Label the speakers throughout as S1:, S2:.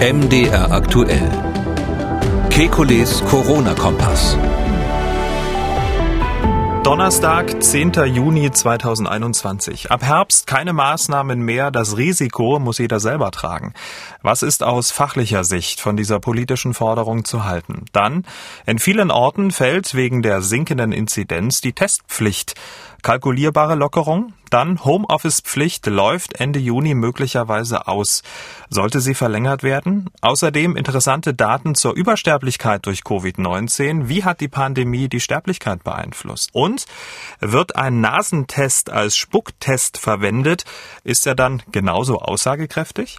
S1: MDR aktuell. Kekules Corona-Kompass.
S2: Donnerstag, 10. Juni 2021. Ab Herbst keine Maßnahmen mehr. Das Risiko muss jeder selber tragen. Was ist aus fachlicher Sicht von dieser politischen Forderung zu halten? Dann, in vielen Orten fällt wegen der sinkenden Inzidenz die Testpflicht. Kalkulierbare Lockerung? Dann Homeoffice-Pflicht läuft Ende Juni möglicherweise aus. Sollte sie verlängert werden? Außerdem interessante Daten zur Übersterblichkeit durch Covid-19. Wie hat die Pandemie die Sterblichkeit beeinflusst? Und wird ein Nasentest als Spucktest verwendet? Ist er dann genauso aussagekräftig?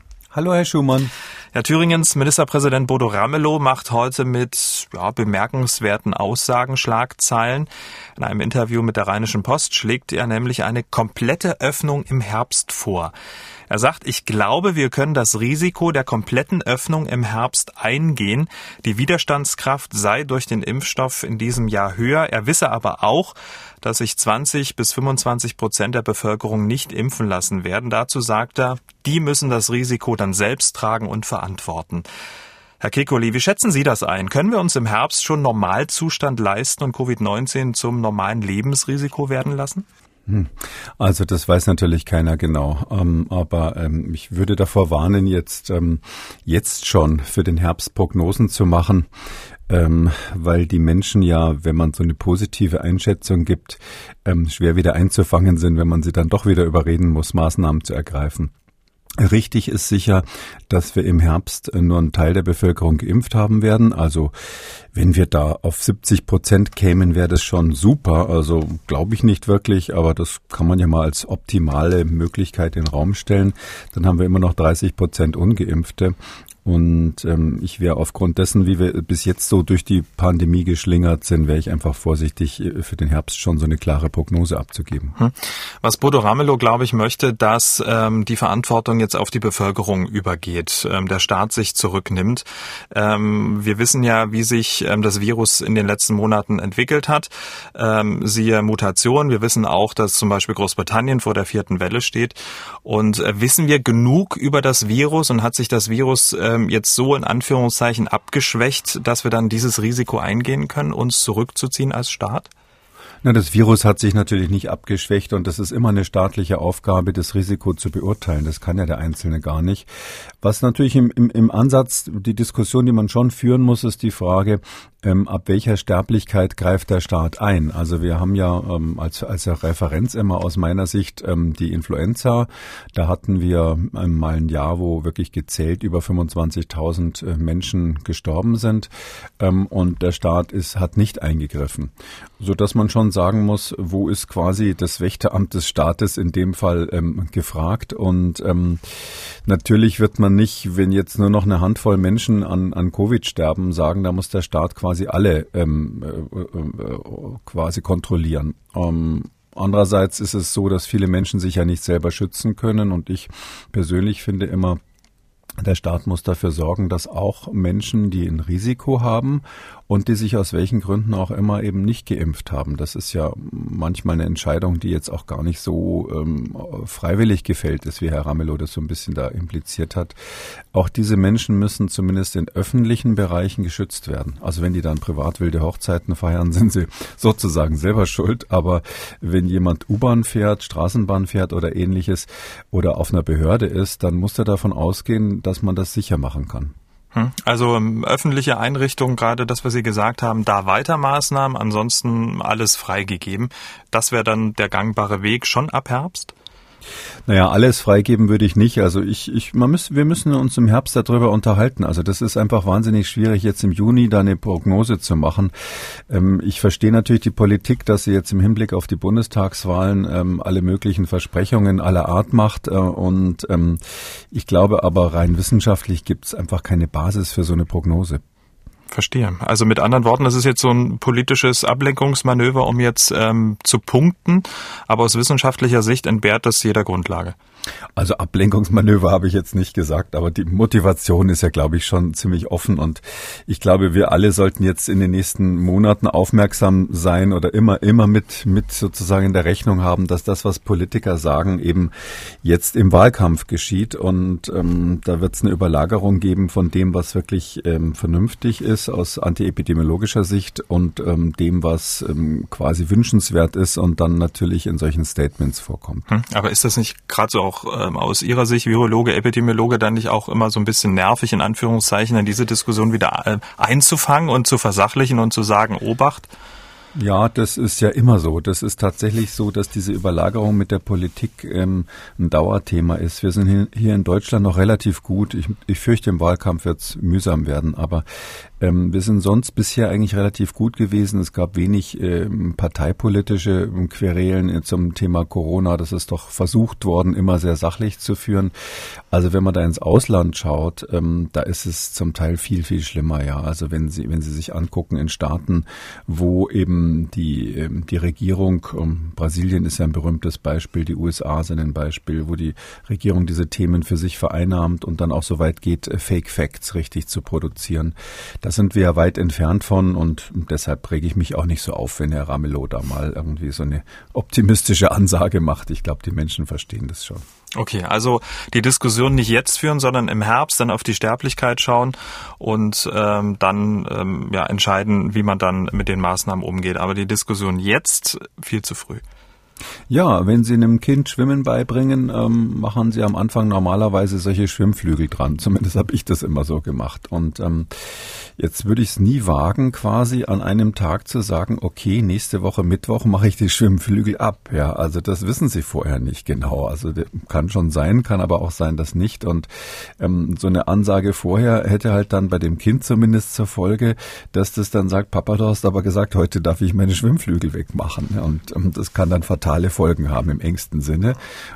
S3: Hallo, Herr Schumann.
S2: Ja, Thüringens Ministerpräsident Bodo Ramelow macht heute mit ja, bemerkenswerten Aussagen Schlagzeilen. In einem Interview mit der Rheinischen Post schlägt er nämlich eine komplette Öffnung im Herbst vor. Er sagt, ich glaube, wir können das Risiko der kompletten Öffnung im Herbst eingehen. Die Widerstandskraft sei durch den Impfstoff in diesem Jahr höher. Er wisse aber auch, dass sich 20 bis 25 Prozent der Bevölkerung nicht impfen lassen werden. Dazu sagt er, die müssen das Risiko dann selbst tragen und verantworten. Herr Kekoli, wie schätzen Sie das ein? Können wir uns im Herbst schon Normalzustand leisten und Covid-19 zum normalen Lebensrisiko werden lassen?
S3: Hm. Also das weiß natürlich keiner genau, ähm, aber ähm, ich würde davor warnen, jetzt ähm, jetzt schon für den Herbst Prognosen zu machen, ähm, weil die Menschen ja, wenn man so eine positive Einschätzung gibt, ähm, schwer wieder einzufangen sind, wenn man sie dann doch wieder überreden muss, Maßnahmen zu ergreifen. Richtig ist sicher, dass wir im Herbst nur einen Teil der Bevölkerung geimpft haben werden. Also wenn wir da auf 70 Prozent kämen, wäre das schon super. Also glaube ich nicht wirklich, aber das kann man ja mal als optimale Möglichkeit in den Raum stellen. Dann haben wir immer noch 30 Prozent Ungeimpfte. Und ähm, ich wäre aufgrund dessen, wie wir bis jetzt so durch die Pandemie geschlingert sind, wäre ich einfach vorsichtig, äh, für den Herbst schon so eine klare Prognose abzugeben. Hm.
S2: Was Bodo Ramelow, glaube ich, möchte, dass ähm, die Verantwortung jetzt auf die Bevölkerung übergeht, ähm, der Staat sich zurücknimmt. Ähm, wir wissen ja, wie sich ähm, das Virus in den letzten Monaten entwickelt hat. Ähm, siehe Mutation. Wir wissen auch, dass zum Beispiel Großbritannien vor der vierten Welle steht. Und äh, wissen wir genug über das Virus und hat sich das Virus äh, ähm, jetzt so in Anführungszeichen abgeschwächt, dass wir dann dieses Risiko eingehen können, uns zurückzuziehen als Staat?
S3: Na, das Virus hat sich natürlich nicht abgeschwächt und das ist immer eine staatliche Aufgabe, das Risiko zu beurteilen. Das kann ja der Einzelne gar nicht. Was natürlich im, im, im Ansatz, die Diskussion, die man schon führen muss, ist die Frage, ähm, ab welcher Sterblichkeit greift der Staat ein? Also wir haben ja ähm, als, als Referenz immer aus meiner Sicht ähm, die Influenza. Da hatten wir ähm, mal ein Jahr, wo wirklich gezählt über 25.000 äh, Menschen gestorben sind ähm, und der Staat ist, hat nicht eingegriffen. So dass man schon sagen muss, wo ist quasi das Wächteramt des Staates in dem Fall ähm, gefragt und ähm, natürlich wird man nicht, wenn jetzt nur noch eine Handvoll Menschen an, an Covid sterben, sagen, da muss der Staat quasi alle ähm, äh, äh, quasi kontrollieren. Ähm, andererseits ist es so, dass viele Menschen sich ja nicht selber schützen können und ich persönlich finde immer, der Staat muss dafür sorgen, dass auch Menschen, die ein Risiko haben und die sich aus welchen Gründen auch immer eben nicht geimpft haben. Das ist ja manchmal eine Entscheidung, die jetzt auch gar nicht so ähm, freiwillig gefällt ist, wie Herr Ramelow das so ein bisschen da impliziert hat. Auch diese Menschen müssen zumindest in öffentlichen Bereichen geschützt werden. Also wenn die dann privat wilde Hochzeiten feiern, sind sie sozusagen selber schuld. Aber wenn jemand U-Bahn fährt, Straßenbahn fährt oder ähnliches oder auf einer Behörde ist, dann muss er davon ausgehen, dass man das sicher machen kann.
S2: Hm. Also ähm, öffentliche Einrichtungen, gerade das, was Sie gesagt haben, da weiter Maßnahmen, ansonsten alles freigegeben. Das wäre dann der gangbare Weg schon ab Herbst?
S3: Naja, alles freigeben würde ich nicht. Also ich, ich, man muss, wir müssen uns im Herbst darüber unterhalten. Also das ist einfach wahnsinnig schwierig, jetzt im Juni da eine Prognose zu machen. Ähm, ich verstehe natürlich die Politik, dass sie jetzt im Hinblick auf die Bundestagswahlen ähm, alle möglichen Versprechungen aller Art macht. Äh, und ähm, ich glaube aber rein wissenschaftlich gibt es einfach keine Basis für so eine Prognose.
S2: Verstehe. Also mit anderen Worten, das ist jetzt so ein politisches Ablenkungsmanöver, um jetzt ähm, zu punkten, aber aus wissenschaftlicher Sicht entbehrt das jeder Grundlage.
S3: Also Ablenkungsmanöver habe ich jetzt nicht gesagt, aber die Motivation ist ja, glaube ich, schon ziemlich offen und ich glaube, wir alle sollten jetzt in den nächsten Monaten aufmerksam sein oder immer, immer mit, mit sozusagen in der Rechnung haben, dass das, was Politiker sagen, eben jetzt im Wahlkampf geschieht und ähm, da wird es eine Überlagerung geben von dem, was wirklich ähm, vernünftig ist aus antiepidemiologischer Sicht und ähm, dem, was ähm, quasi wünschenswert ist und dann natürlich in solchen Statements vorkommt.
S2: Hm, aber ist das nicht gerade so auch ähm, aus Ihrer Sicht, Virologe, Epidemiologe, dann nicht auch immer so ein bisschen nervig, in Anführungszeichen, in diese Diskussion wieder äh, einzufangen und zu versachlichen und zu sagen, Obacht?
S3: Ja, das ist ja immer so. Das ist tatsächlich so, dass diese Überlagerung mit der Politik ähm, ein Dauerthema ist. Wir sind hier in Deutschland noch relativ gut. Ich, ich fürchte, im Wahlkampf wird es mühsam werden. Aber ähm, wir sind sonst bisher eigentlich relativ gut gewesen. Es gab wenig ähm, parteipolitische Querelen zum Thema Corona. Das ist doch versucht worden, immer sehr sachlich zu führen. Also wenn man da ins Ausland schaut, ähm, da ist es zum Teil viel, viel schlimmer, ja. Also wenn Sie, wenn Sie sich angucken in Staaten, wo eben die, ähm, die Regierung, um, Brasilien ist ja ein berühmtes Beispiel, die USA sind ein Beispiel, wo die Regierung diese Themen für sich vereinnahmt und dann auch so weit geht, äh, Fake Facts richtig zu produzieren. Das da sind wir ja weit entfernt von und deshalb rege ich mich auch nicht so auf, wenn Herr Ramelow da mal irgendwie so eine optimistische Ansage macht. Ich glaube, die Menschen verstehen das schon.
S2: Okay, also die Diskussion nicht jetzt führen, sondern im Herbst dann auf die Sterblichkeit schauen und ähm, dann ähm, ja, entscheiden, wie man dann mit den Maßnahmen umgeht. Aber die Diskussion jetzt viel zu früh.
S3: Ja, wenn Sie einem Kind Schwimmen beibringen, ähm, machen Sie am Anfang normalerweise solche Schwimmflügel dran. Zumindest habe ich das immer so gemacht. Und ähm, jetzt würde ich es nie wagen, quasi an einem Tag zu sagen, okay, nächste Woche Mittwoch mache ich die Schwimmflügel ab. Ja, also das wissen Sie vorher nicht genau. Also kann schon sein, kann aber auch sein, dass nicht. Und ähm, so eine Ansage vorher hätte halt dann bei dem Kind zumindest zur Folge, dass das dann sagt, Papa, du hast aber gesagt, heute darf ich meine Schwimmflügel wegmachen. Und ähm, das kann dann fatal fatale Folgen haben im engsten Sinne.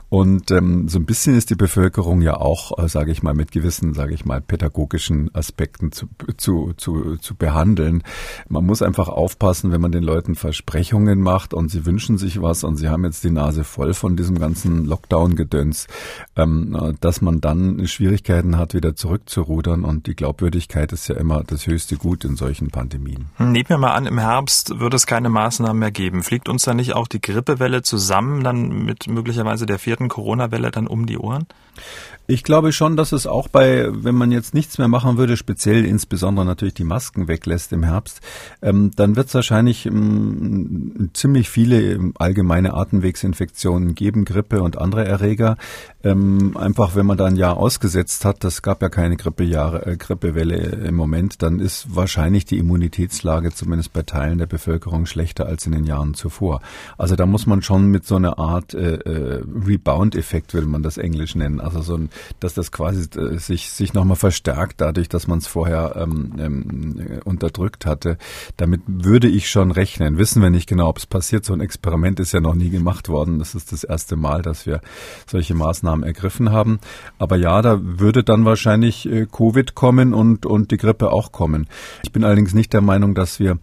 S3: Und ähm, so ein bisschen ist die Bevölkerung ja auch, äh, sage ich mal, mit gewissen, sage ich mal, pädagogischen Aspekten zu, zu, zu, zu behandeln. Man muss einfach aufpassen, wenn man den Leuten Versprechungen macht und sie wünschen sich was und sie haben jetzt die Nase voll von diesem ganzen Lockdown-Gedöns, ähm, äh, dass man dann Schwierigkeiten hat, wieder zurückzurudern. Und die Glaubwürdigkeit ist ja immer das höchste Gut in solchen Pandemien.
S2: Nehmen wir mal an, im Herbst wird es keine Maßnahmen mehr geben. Fliegt uns da nicht auch die Grippewelle zusammen dann mit möglicherweise der vierten Corona-Welle dann um die Ohren?
S3: Ich glaube schon, dass es auch bei, wenn man jetzt nichts mehr machen würde, speziell insbesondere natürlich die Masken weglässt im Herbst, ähm, dann wird es wahrscheinlich ähm, ziemlich viele ähm, allgemeine Atemwegsinfektionen geben, Grippe und andere Erreger. Ähm, einfach, wenn man da ein Jahr ausgesetzt hat, das gab ja keine Grippejahre, äh, Grippewelle im Moment, dann ist wahrscheinlich die Immunitätslage zumindest bei Teilen der Bevölkerung schlechter als in den Jahren zuvor. Also da muss man schon mit so einer Art äh, äh, Rebound-Effekt, würde man das Englisch nennen, also so ein dass das quasi äh, sich, sich nochmal verstärkt, dadurch, dass man es vorher ähm, ähm, unterdrückt hatte. Damit würde ich schon rechnen. Wissen wir nicht genau, ob es passiert. So ein Experiment ist ja noch nie gemacht worden. Das ist das erste Mal, dass wir solche Maßnahmen ergriffen haben. Aber ja, da würde dann wahrscheinlich äh, Covid kommen und, und die Grippe auch kommen. Ich bin allerdings nicht der Meinung, dass wir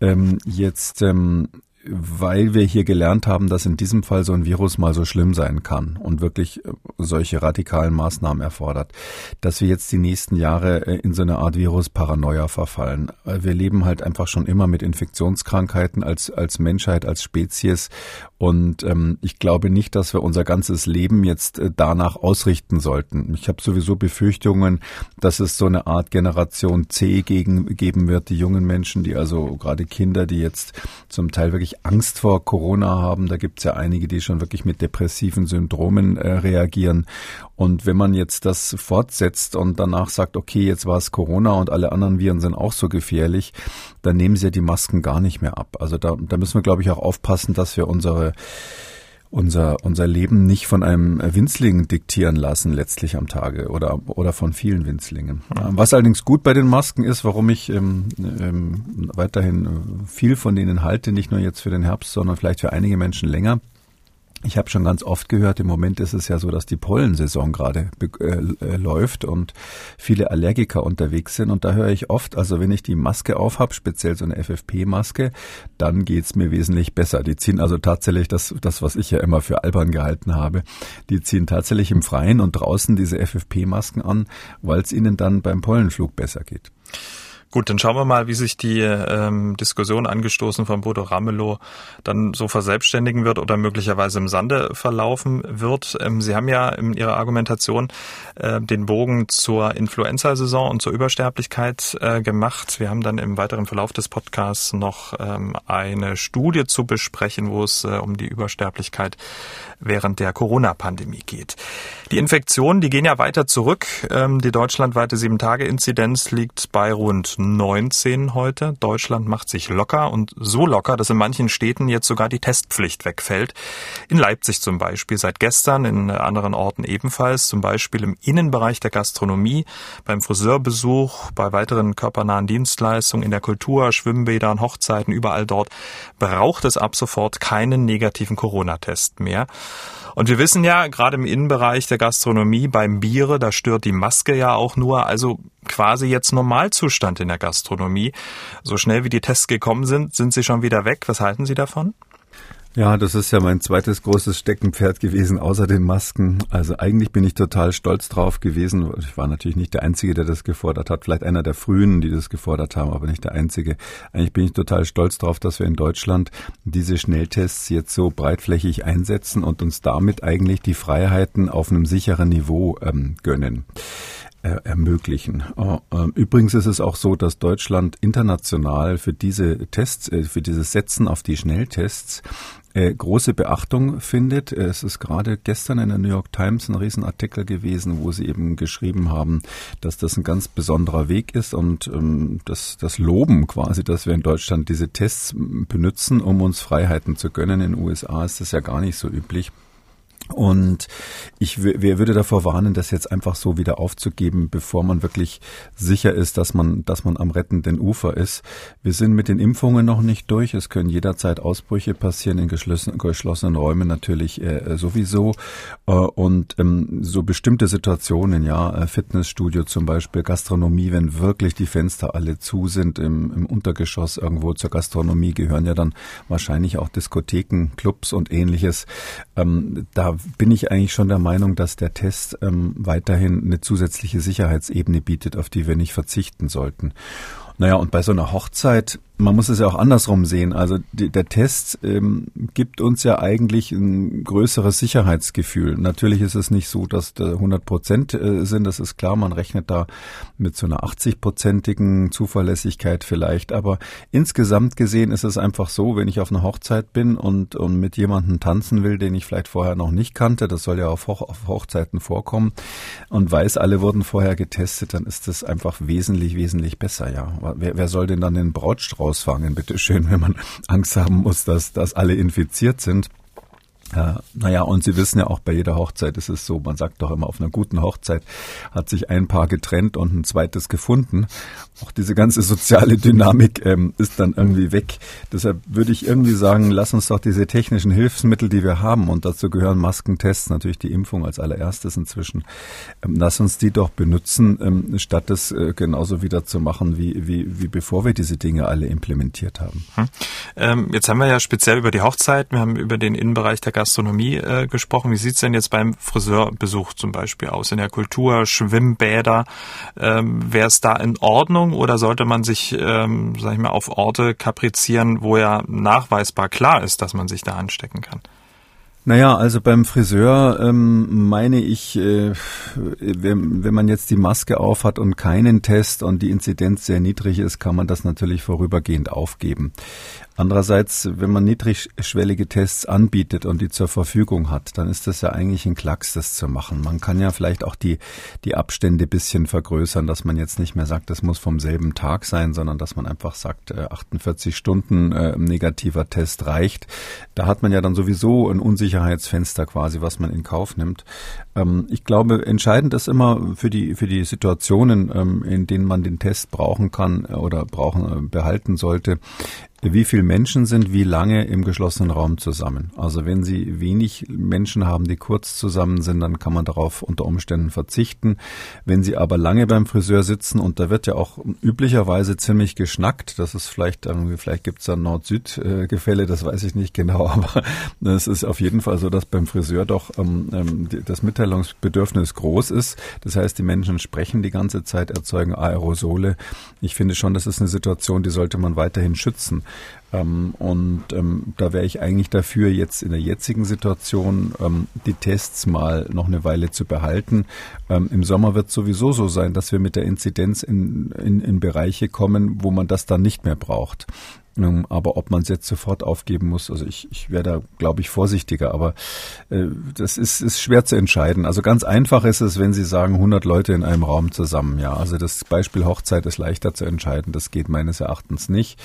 S3: ähm, jetzt ähm, weil wir hier gelernt haben, dass in diesem Fall so ein Virus mal so schlimm sein kann und wirklich äh, solche radikalen Maßnahmen erfordert, dass wir jetzt die nächsten Jahre äh, in so eine Art Virus-Paranoia verfallen. Äh, wir leben halt einfach schon immer mit Infektionskrankheiten als, als Menschheit, als Spezies und ähm, ich glaube nicht, dass wir unser ganzes Leben jetzt äh, danach ausrichten sollten. Ich habe sowieso Befürchtungen, dass es so eine Art Generation C gegen, geben wird, die jungen Menschen, die also gerade Kinder, die jetzt zum Teil wirklich Angst vor Corona haben. Da gibt es ja einige, die schon wirklich mit depressiven Syndromen äh, reagieren. Und wenn man jetzt das fortsetzt und danach sagt, okay, jetzt war es Corona und alle anderen Viren sind auch so gefährlich, dann nehmen sie ja die Masken gar nicht mehr ab. Also da, da müssen wir, glaube ich, auch aufpassen, dass wir unsere unser, unser Leben nicht von einem Winzling diktieren lassen, letztlich am Tage oder, oder von vielen Winzlingen. Was allerdings gut bei den Masken ist, warum ich ähm, ähm, weiterhin viel von denen halte, nicht nur jetzt für den Herbst, sondern vielleicht für einige Menschen länger, Ich habe schon ganz oft gehört, im Moment ist es ja so, dass die Pollensaison gerade äh, äh, läuft und viele Allergiker unterwegs sind. Und da höre ich oft, also wenn ich die Maske aufhab, speziell so eine FFP-Maske, dann geht's mir wesentlich besser. Die ziehen also tatsächlich das, das, was ich ja immer für albern gehalten habe, die ziehen tatsächlich im Freien und draußen diese FFP-Masken an, weil es ihnen dann beim Pollenflug besser geht.
S2: Gut, dann schauen wir mal, wie sich die ähm, Diskussion angestoßen von Bodo Ramelow dann so verselbstständigen wird oder möglicherweise im Sande verlaufen wird. Ähm, Sie haben ja in Ihrer Argumentation äh, den Bogen zur Influenza-Saison und zur Übersterblichkeit äh, gemacht. Wir haben dann im weiteren Verlauf des Podcasts noch ähm, eine Studie zu besprechen, wo es äh, um die Übersterblichkeit während der Corona-Pandemie geht. Die Infektionen, die gehen ja weiter zurück. Ähm, die deutschlandweite Sieben-Tage-Inzidenz liegt bei rund 19 heute. Deutschland macht sich locker und so locker, dass in manchen Städten jetzt sogar die Testpflicht wegfällt. In Leipzig zum Beispiel seit gestern, in anderen Orten ebenfalls, zum Beispiel im Innenbereich der Gastronomie, beim Friseurbesuch, bei weiteren körpernahen Dienstleistungen, in der Kultur, Schwimmbädern, Hochzeiten, überall dort braucht es ab sofort keinen negativen Corona-Test mehr. Und wir wissen ja, gerade im Innenbereich der Gastronomie, beim Biere, da stört die Maske ja auch nur. Also quasi jetzt Normalzustand in der Gastronomie. So schnell wie die Tests gekommen sind, sind sie schon wieder weg. Was halten Sie davon?
S3: Ja, das ist ja mein zweites großes Steckenpferd gewesen, außer den Masken. Also eigentlich bin ich total stolz drauf gewesen. Ich war natürlich nicht der Einzige, der das gefordert hat. Vielleicht einer der Frühen, die das gefordert haben, aber nicht der Einzige. Eigentlich bin ich total stolz drauf, dass wir in Deutschland diese Schnelltests jetzt so breitflächig einsetzen und uns damit eigentlich die Freiheiten auf einem sicheren Niveau ähm, gönnen ermöglichen. Äh, ähm, übrigens ist es auch so, dass Deutschland international für diese Tests, äh, für dieses Setzen auf die Schnelltests äh, große Beachtung findet. Es ist gerade gestern in der New York Times ein Riesenartikel gewesen, wo sie eben geschrieben haben, dass das ein ganz besonderer Weg ist und ähm, das, das Loben quasi, dass wir in Deutschland diese Tests benutzen, um uns Freiheiten zu gönnen. In den USA ist das ja gar nicht so üblich. Und ich würde davor warnen, das jetzt einfach so wieder aufzugeben, bevor man wirklich sicher ist, dass man, dass man am rettenden Ufer ist. Wir sind mit den Impfungen noch nicht durch. Es können jederzeit Ausbrüche passieren in geschlossenen, geschlossenen Räumen natürlich äh, sowieso. Äh, und ähm, so bestimmte Situationen, ja, äh, Fitnessstudio zum Beispiel, Gastronomie, wenn wirklich die Fenster alle zu sind, im, im Untergeschoss irgendwo zur Gastronomie gehören ja dann wahrscheinlich auch Diskotheken, Clubs und ähnliches. Ähm, da bin ich eigentlich schon der Meinung, dass der Test ähm, weiterhin eine zusätzliche Sicherheitsebene bietet, auf die wir nicht verzichten sollten. Naja, und bei so einer Hochzeit man muss es ja auch andersrum sehen. Also die, der Test ähm, gibt uns ja eigentlich ein größeres Sicherheitsgefühl. Natürlich ist es nicht so, dass da 100 Prozent äh, sind. Das ist klar. Man rechnet da mit so einer 80-prozentigen Zuverlässigkeit vielleicht. Aber insgesamt gesehen ist es einfach so, wenn ich auf einer Hochzeit bin und, und mit jemandem tanzen will, den ich vielleicht vorher noch nicht kannte, das soll ja auf, Hoch, auf Hochzeiten vorkommen und weiß, alle wurden vorher getestet, dann ist das einfach wesentlich, wesentlich besser. Ja, wer, wer soll denn dann den Brautstrauß ausfangen, bitteschön, wenn man Angst haben muss, dass, dass alle infiziert sind. Äh, naja, und Sie wissen ja auch, bei jeder Hochzeit ist es so, man sagt doch immer, auf einer guten Hochzeit hat sich ein Paar getrennt und ein zweites gefunden. Auch diese ganze soziale Dynamik ähm, ist dann irgendwie weg. Deshalb würde ich irgendwie sagen, lass uns doch diese technischen Hilfsmittel, die wir haben, und dazu gehören Maskentests, natürlich die Impfung als allererstes inzwischen, ähm, lass uns die doch benutzen, ähm, statt es äh, genauso wieder zu machen, wie, wie, wie bevor wir diese Dinge alle implementiert haben.
S2: Hm. Ähm, jetzt haben wir ja speziell über die Hochzeit, wir haben über den Innenbereich der Gastronomie äh, gesprochen. Wie sieht's denn jetzt beim Friseurbesuch zum Beispiel aus? In der Kultur, Schwimmbäder, ähm, wäre es da in Ordnung oder sollte man sich, ähm, sag ich mal, auf Orte kaprizieren, wo ja nachweisbar klar ist, dass man sich da anstecken kann?
S3: Naja, also beim Friseur ähm, meine ich, äh, wenn, wenn man jetzt die Maske aufhat und keinen Test und die Inzidenz sehr niedrig ist, kann man das natürlich vorübergehend aufgeben. Andererseits, wenn man niedrigschwellige Tests anbietet und die zur Verfügung hat, dann ist das ja eigentlich ein Klacks, das zu machen. Man kann ja vielleicht auch die, die Abstände bisschen vergrößern, dass man jetzt nicht mehr sagt, das muss vom selben Tag sein, sondern dass man einfach sagt, 48 äh, Stunden äh, negativer Test reicht. Da hat man ja dann sowieso ein Unsicherheitsfenster quasi, was man in Kauf nimmt. Ähm, ich glaube, entscheidend ist immer für die, für die Situationen, ähm, in denen man den Test brauchen kann äh, oder brauchen, äh, behalten sollte, wie viele Menschen sind wie lange im geschlossenen Raum zusammen. Also wenn Sie wenig Menschen haben, die kurz zusammen sind, dann kann man darauf unter Umständen verzichten. Wenn Sie aber lange beim Friseur sitzen und da wird ja auch üblicherweise ziemlich geschnackt, das ist vielleicht irgendwie, vielleicht gibt es da Nord-Süd-Gefälle, das weiß ich nicht genau, aber es ist auf jeden Fall so, dass beim Friseur doch ähm, ähm das Mitteilungsbedürfnis groß ist. Das heißt, die Menschen sprechen die ganze Zeit, erzeugen Aerosole. Ich finde schon, das ist eine Situation, die sollte man weiterhin schützen. Ähm, und ähm, da wäre ich eigentlich dafür, jetzt in der jetzigen Situation ähm, die Tests mal noch eine Weile zu behalten. Ähm, Im Sommer wird es sowieso so sein, dass wir mit der Inzidenz in, in, in Bereiche kommen, wo man das dann nicht mehr braucht. Aber ob man es jetzt sofort aufgeben muss, also ich, ich wäre da, glaube ich, vorsichtiger. Aber äh, das ist, ist schwer zu entscheiden. Also ganz einfach ist es, wenn Sie sagen 100 Leute in einem Raum zusammen. Ja, also das Beispiel Hochzeit ist leichter zu entscheiden. Das geht meines Erachtens nicht.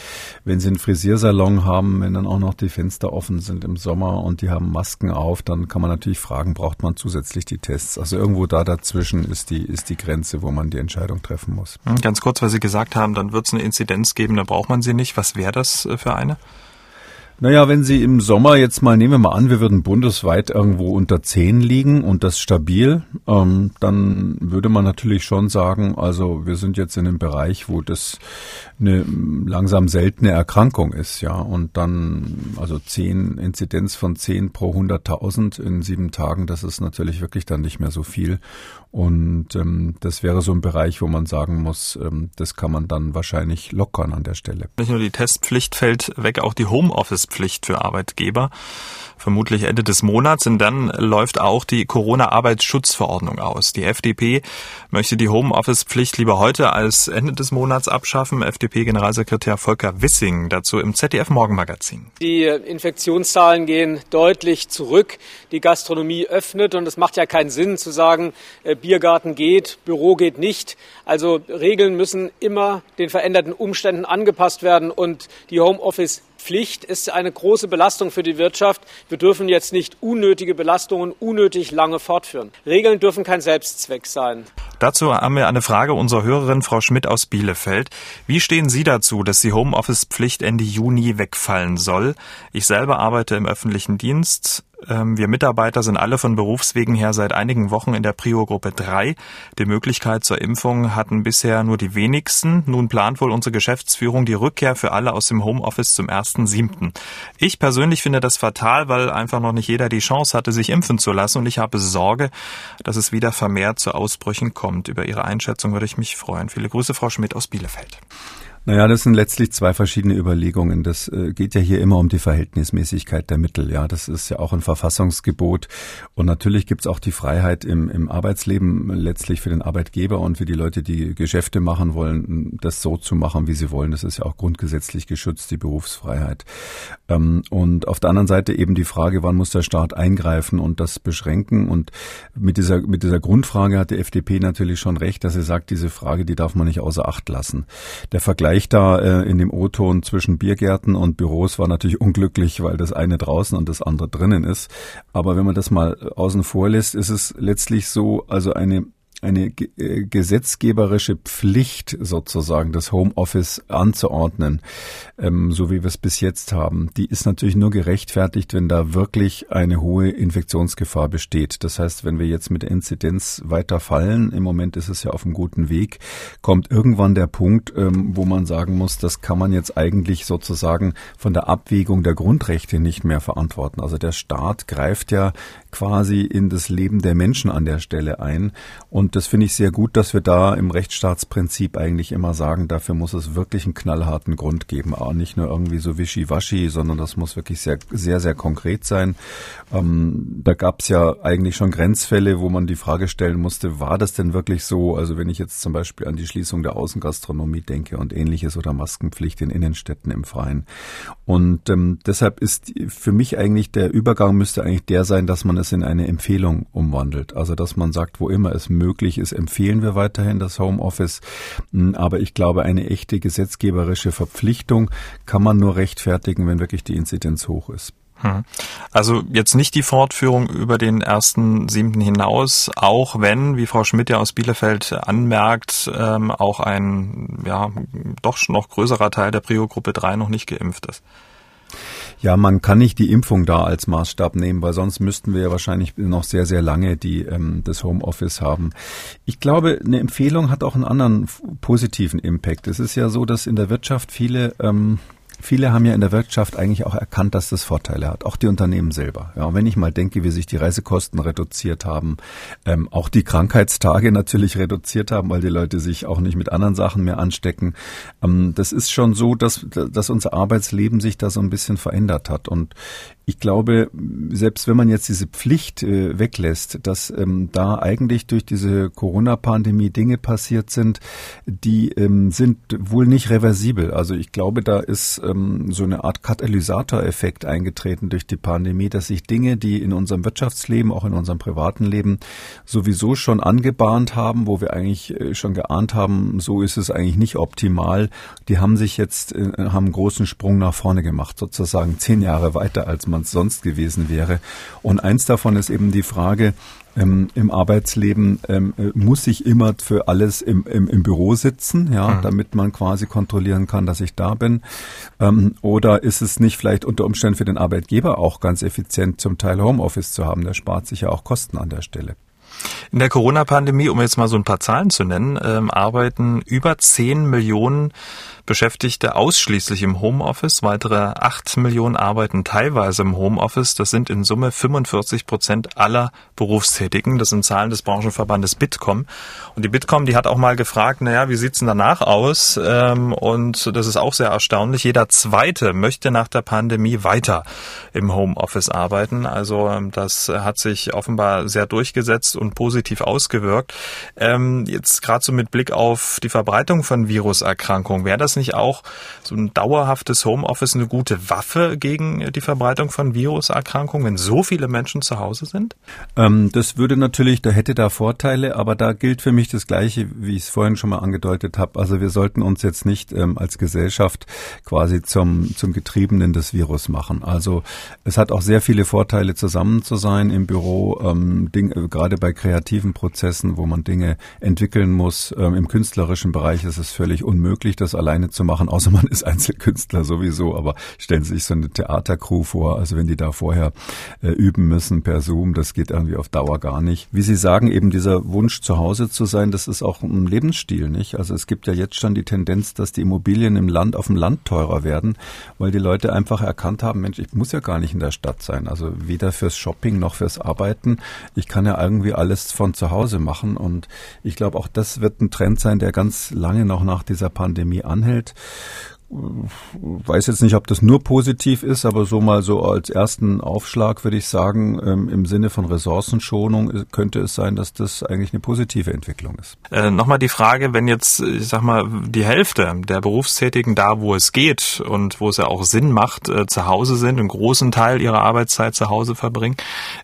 S3: Wenn Sie einen Frisiersalon haben, wenn dann auch noch die Fenster offen sind im Sommer und die haben Masken auf, dann kann man natürlich fragen, braucht man zusätzlich die Tests? Also irgendwo da dazwischen ist die, ist die Grenze, wo man die Entscheidung treffen muss.
S2: Hm, ganz kurz, weil Sie gesagt haben, dann wird es eine Inzidenz geben, da braucht man sie nicht. Was wäre das? Das äh, für eine?
S3: Naja, wenn Sie im Sommer jetzt mal, nehmen wir mal an, wir würden bundesweit irgendwo unter 10 liegen und das stabil, ähm, dann würde man natürlich schon sagen, also wir sind jetzt in einem Bereich, wo das eine langsam seltene Erkrankung ist, ja. Und dann, also 10, Inzidenz von 10 pro 100.000 in sieben Tagen, das ist natürlich wirklich dann nicht mehr so viel. Und ähm, das wäre so ein Bereich, wo man sagen muss, ähm, das kann man dann wahrscheinlich lockern an der Stelle.
S2: Nicht nur die Testpflicht fällt weg, auch die Homeoffice-Pflicht für Arbeitgeber vermutlich Ende des Monats. Und dann läuft auch die Corona-Arbeitsschutzverordnung aus. Die FDP möchte die Homeoffice-Pflicht lieber heute als Ende des Monats abschaffen. FDP-Generalsekretär Volker Wissing dazu im ZDF-Morgenmagazin.
S4: Die Infektionszahlen gehen deutlich zurück. Die Gastronomie öffnet und es macht ja keinen Sinn zu sagen, äh, Biergarten geht, Büro geht nicht. Also Regeln müssen immer den veränderten Umständen angepasst werden und die Homeoffice Pflicht ist eine große Belastung für die Wirtschaft. Wir dürfen jetzt nicht unnötige Belastungen unnötig lange fortführen. Regeln dürfen kein Selbstzweck sein.
S2: Dazu haben wir eine Frage unserer Hörerin Frau Schmidt aus Bielefeld. Wie stehen Sie dazu, dass die Homeoffice-Pflicht Ende Juni wegfallen soll? Ich selber arbeite im öffentlichen Dienst. Ähm, wir Mitarbeiter sind alle von Berufswegen her seit einigen Wochen in der Prio-Gruppe 3. Die Möglichkeit zur Impfung hatten bisher nur die wenigsten. Nun plant wohl unsere Geschäftsführung die Rückkehr für alle aus dem Homeoffice zum 1.7. Ich persönlich finde das fatal, weil einfach noch nicht jeder die Chance hatte, sich impfen zu lassen und ich habe Sorge, dass es wieder vermehrt zu Ausbrüchen kommt. Über Ihre Einschätzung würde ich mich freuen. Viele Grüße, Frau Schmidt aus Bielefeld.
S3: Naja, das sind letztlich zwei verschiedene Überlegungen. Das äh, geht ja hier immer um die Verhältnismäßigkeit der Mittel. Ja, das ist ja auch ein Verfassungsgebot. Und natürlich gibt es auch die Freiheit im, im Arbeitsleben letztlich für den Arbeitgeber und für die Leute, die Geschäfte machen wollen, das so zu machen, wie sie wollen. Das ist ja auch grundgesetzlich geschützt, die Berufsfreiheit. Ähm, und auf der anderen Seite eben die Frage, wann muss der Staat eingreifen und das beschränken? Und mit dieser, mit dieser Grundfrage hat die FDP natürlich schon recht, dass sie sagt, diese Frage, die darf man nicht außer Acht lassen. Der Vergleich Vergleich da äh, in dem O-Ton zwischen Biergärten und Büros war natürlich unglücklich, weil das eine draußen und das andere drinnen ist. Aber wenn man das mal außen vor lässt, ist es letztlich so, also eine eine äh, gesetzgeberische Pflicht sozusagen, das Homeoffice anzuordnen, ähm, so wie wir es bis jetzt haben, die ist natürlich nur gerechtfertigt, wenn da wirklich eine hohe Infektionsgefahr besteht. Das heißt, wenn wir jetzt mit der Inzidenz weiter fallen, im Moment ist es ja auf einem guten Weg, kommt irgendwann der Punkt, ähm, wo man sagen muss, das kann man jetzt eigentlich sozusagen von der Abwägung der Grundrechte nicht mehr verantworten. Also der Staat greift ja quasi in das Leben der Menschen an der Stelle ein. Und das finde ich sehr gut, dass wir da im Rechtsstaatsprinzip eigentlich immer sagen, dafür muss es wirklich einen knallharten Grund geben. Aber nicht nur irgendwie so wischiwaschi, sondern das muss wirklich sehr, sehr, sehr konkret sein. Ähm, da gab es ja eigentlich schon Grenzfälle, wo man die Frage stellen musste, war das denn wirklich so? Also wenn ich jetzt zum Beispiel an die Schließung der Außengastronomie denke und ähnliches oder Maskenpflicht in Innenstädten im Freien. Und ähm, deshalb ist für mich eigentlich der Übergang müsste eigentlich der sein, dass man es in eine Empfehlung umwandelt. Also dass man sagt, wo immer es möglich ist, empfehlen wir weiterhin das Homeoffice. Hm, aber ich glaube, eine echte gesetzgeberische Verpflichtung kann man nur rechtfertigen, wenn wirklich die Inzidenz hoch ist.
S2: Hm. Also jetzt nicht die Fortführung über den ersten siebten hinaus, auch wenn, wie Frau Schmidt ja aus Bielefeld anmerkt, ähm, auch ein ja doch noch größerer Teil der Prio-Gruppe 3 noch nicht geimpft ist.
S3: Ja, man kann nicht die Impfung da als Maßstab nehmen, weil sonst müssten wir ja wahrscheinlich noch sehr, sehr lange die, ähm, das Homeoffice haben. Ich glaube, eine Empfehlung hat auch einen anderen positiven Impact. Es ist ja so, dass in der Wirtschaft viele ähm, Viele haben ja in der Wirtschaft eigentlich auch erkannt, dass das Vorteile hat, auch die Unternehmen selber. Ja, wenn ich mal denke, wie sich die Reisekosten reduziert haben, ähm, auch die Krankheitstage natürlich reduziert haben, weil die Leute sich auch nicht mit anderen Sachen mehr anstecken. Ähm, das ist schon so, dass, dass unser Arbeitsleben sich da so ein bisschen verändert hat. Und ich glaube, selbst wenn man jetzt diese Pflicht äh, weglässt, dass ähm, da eigentlich durch diese Corona-Pandemie Dinge passiert sind, die ähm, sind wohl nicht reversibel. Also ich glaube, da ist ähm, so eine Art Katalysatoreffekt eingetreten durch die Pandemie, dass sich Dinge, die in unserem Wirtschaftsleben, auch in unserem privaten Leben sowieso schon angebahnt haben, wo wir eigentlich äh, schon geahnt haben, so ist es eigentlich nicht optimal, die haben sich jetzt, äh, haben einen großen Sprung nach vorne gemacht, sozusagen zehn Jahre weiter als man es sonst gewesen wäre. Und eins davon ist eben die Frage, ähm, im Arbeitsleben ähm, äh, muss ich immer für alles im, im, im Büro sitzen, ja, mhm. damit man quasi kontrollieren kann, dass ich da bin. Ähm, oder ist es nicht vielleicht unter Umständen für den Arbeitgeber auch ganz effizient, zum Teil Homeoffice zu haben? Der spart sich ja auch Kosten an der Stelle.
S2: In der Corona-Pandemie, um jetzt mal so ein paar Zahlen zu nennen, ähm, arbeiten über 10 Millionen Beschäftigte ausschließlich im Homeoffice. Weitere 8 Millionen arbeiten teilweise im Homeoffice. Das sind in Summe 45 Prozent aller Berufstätigen. Das sind Zahlen des Branchenverbandes Bitkom. Und die Bitkom, die hat auch mal gefragt, naja, wie sieht's denn danach aus? Ähm, und das ist auch sehr erstaunlich. Jeder Zweite möchte nach der Pandemie weiter im Homeoffice arbeiten. Also ähm, das hat sich offenbar sehr durchgesetzt und positiv ausgewirkt. Ähm, jetzt gerade so mit Blick auf die Verbreitung von Viruserkrankungen, wäre das nicht auch so ein dauerhaftes Homeoffice eine gute Waffe gegen die Verbreitung von Viruserkrankungen, wenn so viele Menschen zu Hause sind?
S3: Ähm, das würde natürlich, da hätte da Vorteile, aber da gilt für mich das Gleiche, wie ich es vorhin schon mal angedeutet habe. Also wir sollten uns jetzt nicht ähm, als Gesellschaft quasi zum, zum Getriebenen des Virus machen. Also es hat auch sehr viele Vorteile, zusammen zu sein im Büro, ähm, Ding, äh, gerade bei kreativen Prozessen, wo man Dinge entwickeln muss. Ähm, Im künstlerischen Bereich ist es völlig unmöglich, das alleine zu machen, außer man ist Einzelkünstler sowieso. Aber stellen Sie sich so eine Theatercrew vor, also wenn die da vorher äh, üben müssen per Zoom, das geht irgendwie auf Dauer gar nicht. Wie Sie sagen, eben dieser Wunsch zu Hause zu sein, das ist auch ein Lebensstil, nicht? Also es gibt ja jetzt schon die Tendenz, dass die Immobilien im Land auf dem Land teurer werden, weil die Leute einfach erkannt haben, Mensch, ich muss ja gar nicht in der Stadt sein. Also weder fürs Shopping noch fürs Arbeiten. Ich kann ja irgendwie alles von zu Hause machen und ich glaube, auch das wird ein Trend sein, der ganz lange noch nach dieser Pandemie anhält weiß jetzt nicht, ob das nur positiv ist, aber so mal so als ersten Aufschlag würde ich sagen, ähm, im Sinne von Ressourcenschonung könnte es sein, dass das eigentlich eine positive Entwicklung ist.
S2: Äh, Nochmal die Frage, wenn jetzt, ich sag mal, die Hälfte der Berufstätigen da, wo es geht und wo es ja auch Sinn macht, äh, zu Hause sind, einen großen Teil ihrer Arbeitszeit zu Hause verbringen,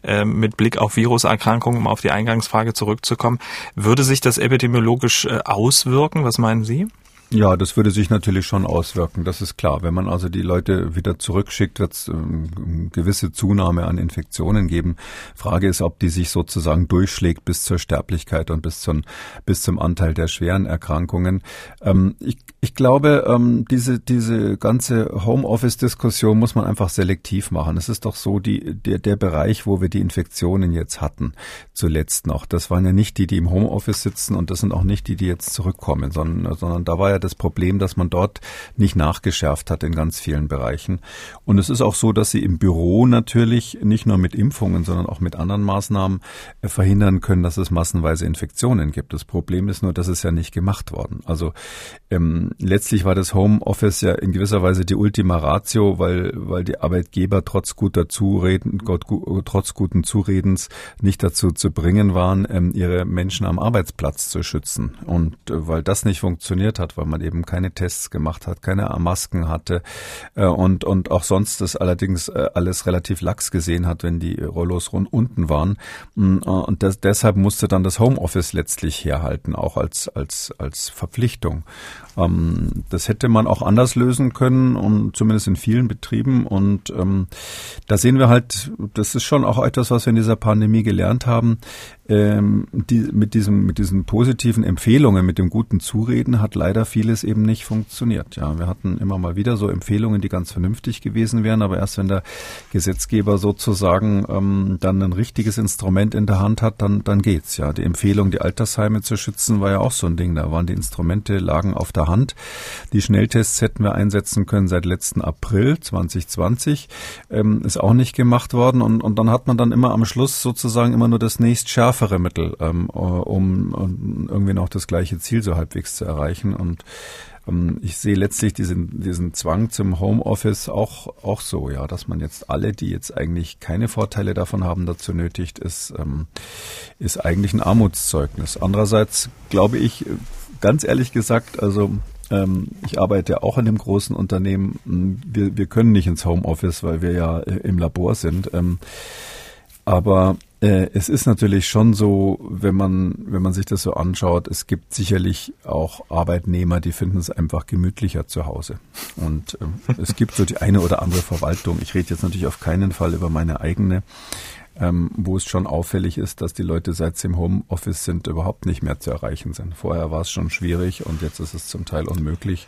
S2: äh, mit Blick auf Viruserkrankungen, um auf die Eingangsfrage zurückzukommen, würde sich das epidemiologisch äh, auswirken? Was meinen Sie?
S3: Ja, das würde sich natürlich schon auswirken, das ist klar. Wenn man also die Leute wieder zurückschickt, wird es ähm, gewisse Zunahme an Infektionen geben. Frage ist, ob die sich sozusagen durchschlägt bis zur Sterblichkeit und bis zum, bis zum Anteil der schweren Erkrankungen. Ähm, ich, ich glaube, ähm, diese, diese ganze Homeoffice-Diskussion muss man einfach selektiv machen. Es ist doch so, die, der, der Bereich, wo wir die Infektionen jetzt hatten, zuletzt noch, das waren ja nicht die, die im Homeoffice sitzen und das sind auch nicht die, die jetzt zurückkommen, sondern, sondern da war ja das Problem, dass man dort nicht nachgeschärft hat in ganz vielen Bereichen. Und es ist auch so, dass sie im Büro natürlich nicht nur mit Impfungen, sondern auch mit anderen Maßnahmen äh, verhindern können, dass es massenweise Infektionen gibt. Das Problem ist nur, dass es ja nicht gemacht worden. Also ähm, letztlich war das Homeoffice ja in gewisser Weise die Ultima Ratio, weil, weil die Arbeitgeber trotz guter Zureden, trotz guten Zuredens nicht dazu zu bringen waren, ähm, ihre Menschen am Arbeitsplatz zu schützen. Und äh, weil das nicht funktioniert hat, weil weil man eben keine Tests gemacht hat, keine Masken hatte äh, und, und auch sonst das allerdings äh, alles relativ lax gesehen hat, wenn die Rollos rund unten waren. Mm, und das, deshalb musste dann das Homeoffice letztlich herhalten, auch als, als, als Verpflichtung. Ähm, das hätte man auch anders lösen können und zumindest in vielen Betrieben. Und ähm, da sehen wir halt, das ist schon auch etwas, was wir in dieser Pandemie gelernt haben. Ähm, die, mit diesem, mit diesen positiven Empfehlungen, mit dem guten Zureden hat leider vieles eben nicht funktioniert. Ja, wir hatten immer mal wieder so Empfehlungen, die ganz vernünftig gewesen wären, aber erst wenn der Gesetzgeber sozusagen ähm, dann ein richtiges Instrument in der Hand hat, dann, dann geht's. Ja, die Empfehlung, die Altersheime zu schützen, war ja auch so ein Ding. Da waren die Instrumente lagen auf der Hand. Die Schnelltests hätten wir einsetzen können seit letzten April 2020. Ähm, ist auch nicht gemacht worden. Und, und dann hat man dann immer am Schluss sozusagen immer nur das nächst schärfere Mittel, ähm, um, um irgendwie noch das gleiche Ziel so halbwegs zu erreichen. Und ähm, ich sehe letztlich diesen, diesen Zwang zum Homeoffice auch, auch so, ja, dass man jetzt alle, die jetzt eigentlich keine Vorteile davon haben, dazu nötigt, ist, ähm, ist eigentlich ein Armutszeugnis. Andererseits glaube ich, ganz ehrlich gesagt, also ähm, ich arbeite auch in einem großen Unternehmen. Wir, wir können nicht ins Homeoffice, weil wir ja äh, im Labor sind. Ähm, aber äh, es ist natürlich schon so, wenn man, wenn man sich das so anschaut, es gibt sicherlich auch Arbeitnehmer, die finden es einfach gemütlicher zu Hause. Und ähm, es gibt so die eine oder andere Verwaltung. Ich rede jetzt natürlich auf keinen Fall über meine eigene ähm, wo es schon auffällig ist, dass die Leute seit sie im Homeoffice sind überhaupt nicht mehr zu erreichen sind. Vorher war es schon schwierig und jetzt ist es zum Teil unmöglich.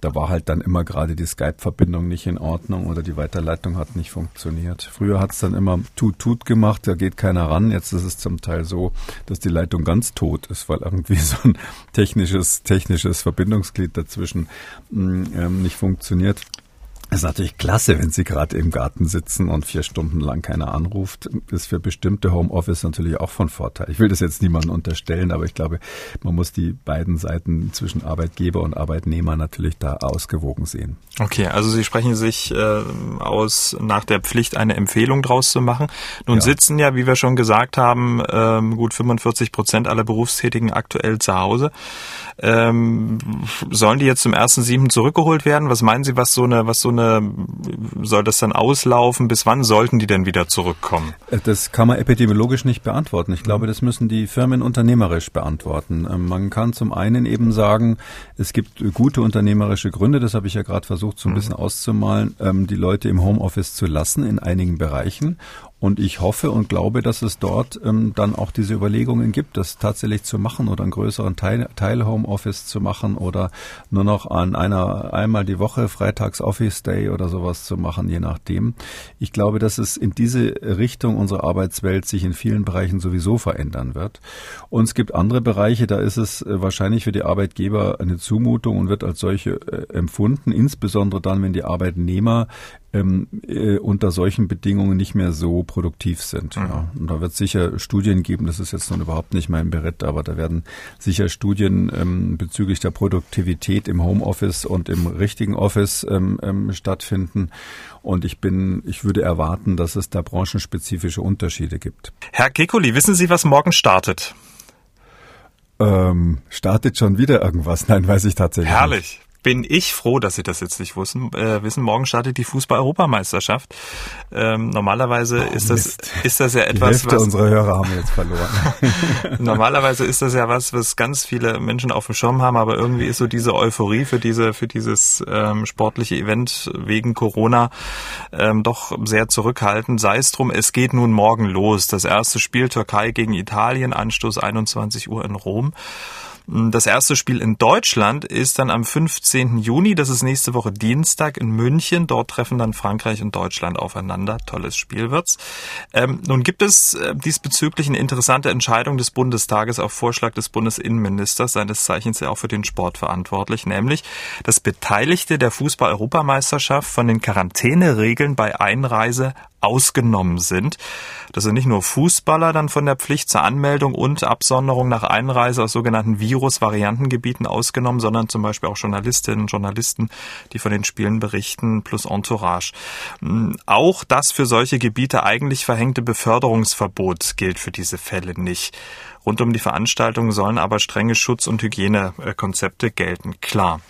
S3: Da war halt dann immer gerade die Skype-Verbindung nicht in Ordnung oder die Weiterleitung hat nicht funktioniert. Früher hat es dann immer tut-tut gemacht, da geht keiner ran. Jetzt ist es zum Teil so, dass die Leitung ganz tot ist, weil irgendwie so ein technisches, technisches Verbindungsglied dazwischen mm, ähm, nicht funktioniert. Es ist natürlich klasse, wenn Sie gerade im Garten sitzen und vier Stunden lang keiner anruft. Ist für bestimmte Homeoffice natürlich auch von Vorteil. Ich will das jetzt niemandem unterstellen, aber ich glaube, man muss die beiden Seiten zwischen Arbeitgeber und Arbeitnehmer natürlich da ausgewogen sehen.
S2: Okay, also Sie sprechen sich äh, aus, nach der Pflicht eine Empfehlung draus zu machen. Nun ja. sitzen ja, wie wir schon gesagt haben, ähm, gut 45 Prozent aller Berufstätigen aktuell zu Hause. Ähm, sollen die jetzt zum ersten sieben zurückgeholt werden? Was meinen Sie, was so eine, was so eine, soll das dann auslaufen? Bis wann sollten die denn wieder zurückkommen?
S3: Äh, das kann man epidemiologisch nicht beantworten. Ich glaube, das müssen die Firmen unternehmerisch beantworten. Ähm, man kann zum einen eben sagen, es gibt gute unternehmerische Gründe, das habe ich ja gerade versucht, so ein mhm. bisschen auszumalen, ähm, die Leute im Homeoffice zu lassen in einigen Bereichen. Und ich hoffe und glaube, dass es dort ähm, dann auch diese Überlegungen gibt, das tatsächlich zu machen oder einen größeren Teil, Teil Homeoffice zu machen oder nur noch an einer einmal die Woche Freitags Office Day oder sowas zu machen, je nachdem. Ich glaube, dass es in diese Richtung unserer Arbeitswelt sich in vielen Bereichen sowieso verändern wird. Und es gibt andere Bereiche, da ist es äh, wahrscheinlich für die Arbeitgeber eine Zumutung und wird als solche äh, empfunden, insbesondere dann, wenn die Arbeitnehmer ähm, äh, unter solchen Bedingungen nicht mehr so produktiv sind. Mhm. Ja. Und da wird es sicher Studien geben, das ist jetzt nun überhaupt nicht mein Beritt, aber da werden sicher Studien ähm, bezüglich der Produktivität im Homeoffice und im richtigen Office ähm, ähm, stattfinden. Und ich bin, ich würde erwarten, dass es da branchenspezifische Unterschiede gibt.
S2: Herr Kekuli, wissen Sie, was morgen startet?
S3: Ähm, startet schon wieder irgendwas? Nein, weiß ich tatsächlich.
S2: Herrlich. Nicht bin ich froh, dass Sie das jetzt nicht wissen. Äh, wissen morgen startet die Fußball-Europameisterschaft. Ähm, normalerweise oh, ist das ist das ja etwas, die
S3: Hälfte was unserer Hörer haben jetzt verloren.
S2: normalerweise ist das ja was, was ganz viele Menschen auf dem Schirm haben, aber irgendwie ist so diese Euphorie für diese für dieses ähm, sportliche Event wegen Corona ähm, doch sehr zurückhaltend. Sei es drum, es geht nun morgen los. Das erste Spiel Türkei gegen Italien, Anstoß 21 Uhr in Rom. Das erste Spiel in Deutschland ist dann am 15. Juni, das ist nächste Woche Dienstag in München. Dort treffen dann Frankreich und Deutschland aufeinander. Tolles Spiel wird's. Ähm, nun gibt es äh, diesbezüglich eine interessante Entscheidung des Bundestages auf Vorschlag des Bundesinnenministers, seines Zeichens ja auch für den Sport verantwortlich, nämlich, dass Beteiligte der Fußball-Europameisterschaft von den Quarantäneregeln bei Einreise ausgenommen sind. Das sind nicht nur Fußballer dann von der Pflicht zur Anmeldung und Absonderung nach Einreise aus sogenannten Virus-Variantengebieten ausgenommen, sondern zum Beispiel auch Journalistinnen und Journalisten, die von den Spielen berichten, plus Entourage. Hm, auch das für solche Gebiete eigentlich verhängte Beförderungsverbot gilt für diese Fälle nicht. Rund um die Veranstaltung sollen aber strenge Schutz- und Hygienekonzepte gelten. Klar.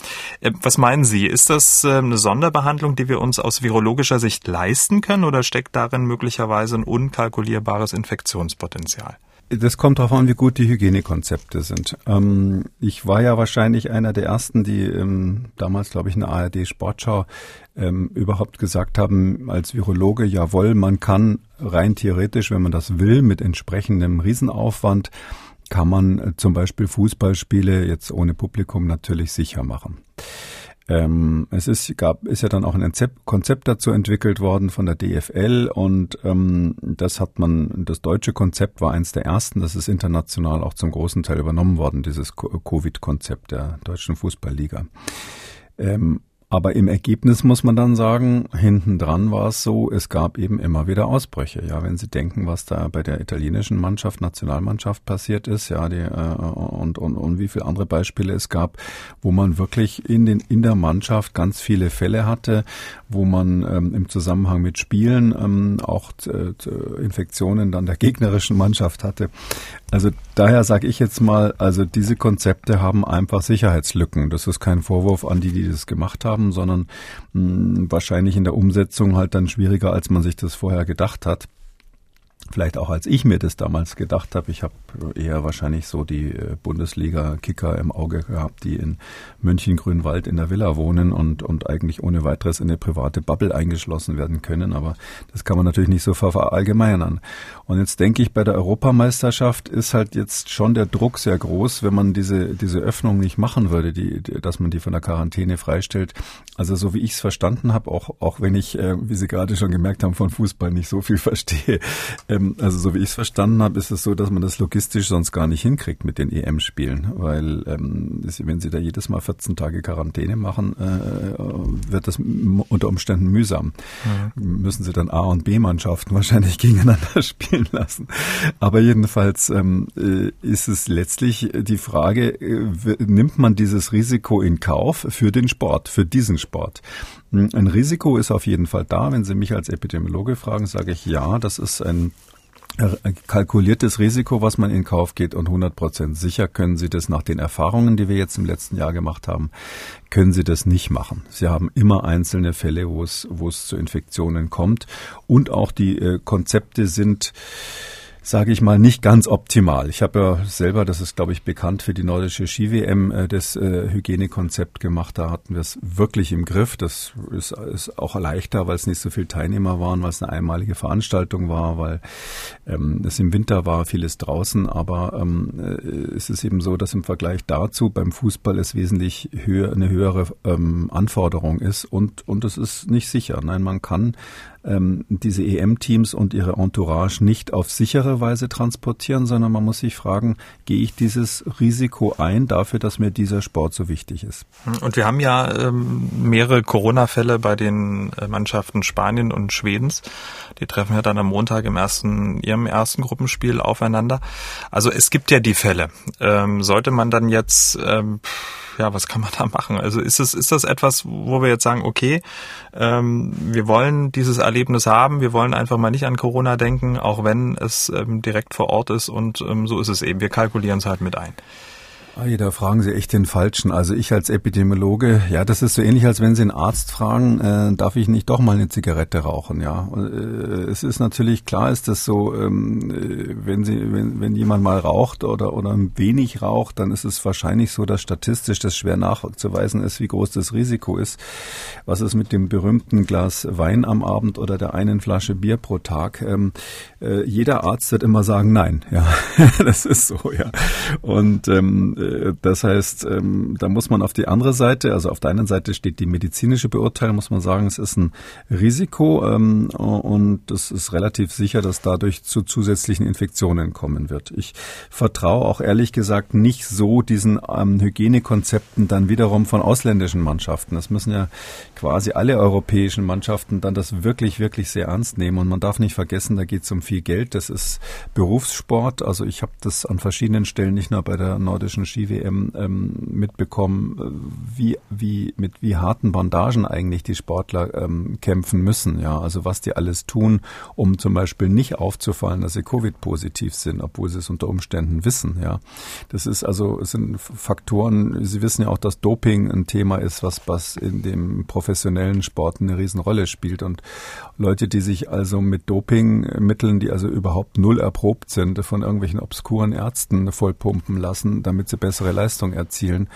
S2: Äh, was meinen Sie? Ist das äh, eine Sonderbehandlung, die wir uns aus virologischer Sicht leisten können oder steckt darin möglicherweise ein unkalkulierbares Infektionspotenzial?
S3: Das kommt darauf an, wie gut die Hygienekonzepte sind. Ähm, ich war ja wahrscheinlich einer der ersten, die ähm, damals, glaube ich, in der ARD Sportschau ähm, überhaupt gesagt haben, als Virologe, jawohl, man kann rein theoretisch, wenn man das will, mit entsprechendem Riesenaufwand, kann man äh, zum Beispiel Fußballspiele jetzt ohne Publikum natürlich sicher machen. Ähm, es ist, gab, ist ja dann auch ein Konzept dazu entwickelt worden von der DFL und ähm, das hat man, das deutsche Konzept war eins der ersten, das ist international auch zum großen Teil übernommen worden, dieses Covid-Konzept der deutschen Fußballliga. Ähm, aber im Ergebnis muss man dann sagen, hinten dran war es so, es gab eben immer wieder Ausbrüche. Ja, wenn Sie denken, was da bei der italienischen Mannschaft, Nationalmannschaft passiert ist, ja, die, äh, und, und, und wie viele andere Beispiele es gab, wo man wirklich in den, in der Mannschaft ganz viele Fälle hatte, wo man ähm, im Zusammenhang mit Spielen ähm, auch äh, Infektionen dann der gegnerischen Mannschaft hatte. Also daher sage ich jetzt mal, also diese Konzepte haben einfach Sicherheitslücken. Das ist kein Vorwurf an die, die das gemacht haben haben, sondern mh, hm, wahrscheinlich in der Umsetzung halt dann schwieriger, als man sich das vorher gedacht hat. Vielleicht auch als ich mir das damals gedacht habe. Ich habe eher wahrscheinlich so die äh, Bundesliga-Kicker im Auge gehabt, die in München Grünwald in der Villa wohnen und, und eigentlich ohne weiteres in eine private Bubble eingeschlossen werden können. Aber das kann man natürlich nicht so verallgemeinern. Und jetzt denke ich, bei der Europameisterschaft ist halt jetzt schon der Druck sehr groß, wenn man diese, diese Öffnung nicht machen würde, die, dass man die von der Quarantäne freistellt. Also so wie ich es verstanden habe, auch, auch wenn ich, äh, wie Sie gerade schon gemerkt haben, von Fußball nicht so viel verstehe, ähm, also so wie ich es verstanden habe, ist es so, dass man das logistisch sonst gar nicht hinkriegt mit den EM-Spielen, weil ähm, wenn Sie da jedes Mal 14 Tage Quarantäne machen, äh, wird das unter Umständen mühsam. Mhm. Müssen Sie dann A- und B-Mannschaften wahrscheinlich gegeneinander spielen lassen. Aber jedenfalls ähm, äh, ist es letztlich die Frage, äh, nimmt man dieses Risiko in Kauf für den Sport, für diesen Sport? Hm, ein Risiko ist auf jeden Fall da. Wenn Sie mich als Epidemiologe fragen, sage ich ja, das ist ein kalkuliertes Risiko, was man in Kauf geht und 100 Prozent sicher können Sie das nach den Erfahrungen, die wir jetzt im letzten Jahr gemacht haben, können Sie das nicht machen. Sie haben immer einzelne Fälle, wo es, wo es zu Infektionen kommt und auch die äh, Konzepte sind sage ich mal, nicht ganz optimal. Ich habe ja selber, das ist glaube ich bekannt für die nordische Ski-WM, äh, das äh, Hygienekonzept gemacht. Da hatten wir es wirklich im Griff. Das ist, ist auch leichter, weil es nicht so viele Teilnehmer waren, weil es eine einmalige Veranstaltung war, weil ähm, es im Winter war, vieles draußen. Aber ähm, äh, es ist eben so, dass im Vergleich dazu beim Fußball es wesentlich höher, eine höhere ähm, Anforderung ist und und es ist nicht sicher. Nein, man kann ähm, diese EM-Teams und ihre Entourage nicht auf sichere Weise transportieren, sondern man muss sich fragen, gehe ich dieses Risiko ein dafür, dass mir dieser Sport so wichtig ist?
S2: Und wir haben ja ähm, mehrere Corona-Fälle bei den äh, Mannschaften Spanien und Schwedens. Die treffen ja dann am Montag im ersten, ihrem ersten Gruppenspiel aufeinander. Also es gibt ja die Fälle. Ähm, sollte man dann jetzt ähm, ja, was kann man da machen? Also ist es, ist das etwas, wo wir jetzt sagen, okay, ähm, wir wollen dieses Erlebnis haben, wir wollen einfach mal nicht an Corona denken, auch wenn es ähm, direkt vor Ort ist und ähm, so ist es eben. Wir kalkulieren es halt mit ein.
S3: Da fragen Sie echt den Falschen. Also ich als Epidemiologe, ja, das ist so ähnlich, als wenn Sie einen Arzt fragen, äh, darf ich nicht doch mal eine Zigarette rauchen, ja. Äh, es ist natürlich klar, ist das so, ähm, äh, wenn Sie, wenn, wenn jemand mal raucht oder, oder ein wenig raucht, dann ist es wahrscheinlich so, dass statistisch das schwer nachzuweisen ist, wie groß das Risiko ist. Was ist mit dem berühmten Glas Wein am Abend oder der einen Flasche Bier pro Tag? Ähm, äh, jeder Arzt wird immer sagen, nein, ja. das ist so, ja. Und ähm, äh, das heißt, ähm, da muss man auf die andere Seite, also auf der einen Seite steht die medizinische Beurteilung, muss man sagen, es ist ein Risiko ähm, und es ist relativ sicher, dass dadurch zu zusätzlichen Infektionen kommen wird. Ich vertraue auch ehrlich gesagt nicht so diesen ähm, Hygienekonzepten dann wiederum von ausländischen Mannschaften. Das müssen ja quasi alle europäischen Mannschaften dann das wirklich, wirklich sehr ernst nehmen. Und man darf nicht vergessen, da geht es um viel Geld. Das ist Berufssport. Also ich habe das an verschiedenen Stellen nicht nur bei der nordischen Ski-WM ähm, mitbekommen, wie, wie, mit wie harten Bandagen eigentlich die Sportler ähm, kämpfen müssen. Ja, also was die alles tun, um zum Beispiel nicht aufzufallen, dass sie Covid-positiv sind, obwohl sie es unter Umständen wissen. Ja, das ist also, es sind Faktoren. Sie wissen ja auch, dass Doping ein Thema ist, was, was in dem professionellen Sport eine Riesenrolle spielt und Leute, die sich also mit Dopingmitteln, die also überhaupt null erprobt sind, von irgendwelchen obskuren Ärzten vollpumpen lassen, damit sie bessere Leistung erzielen.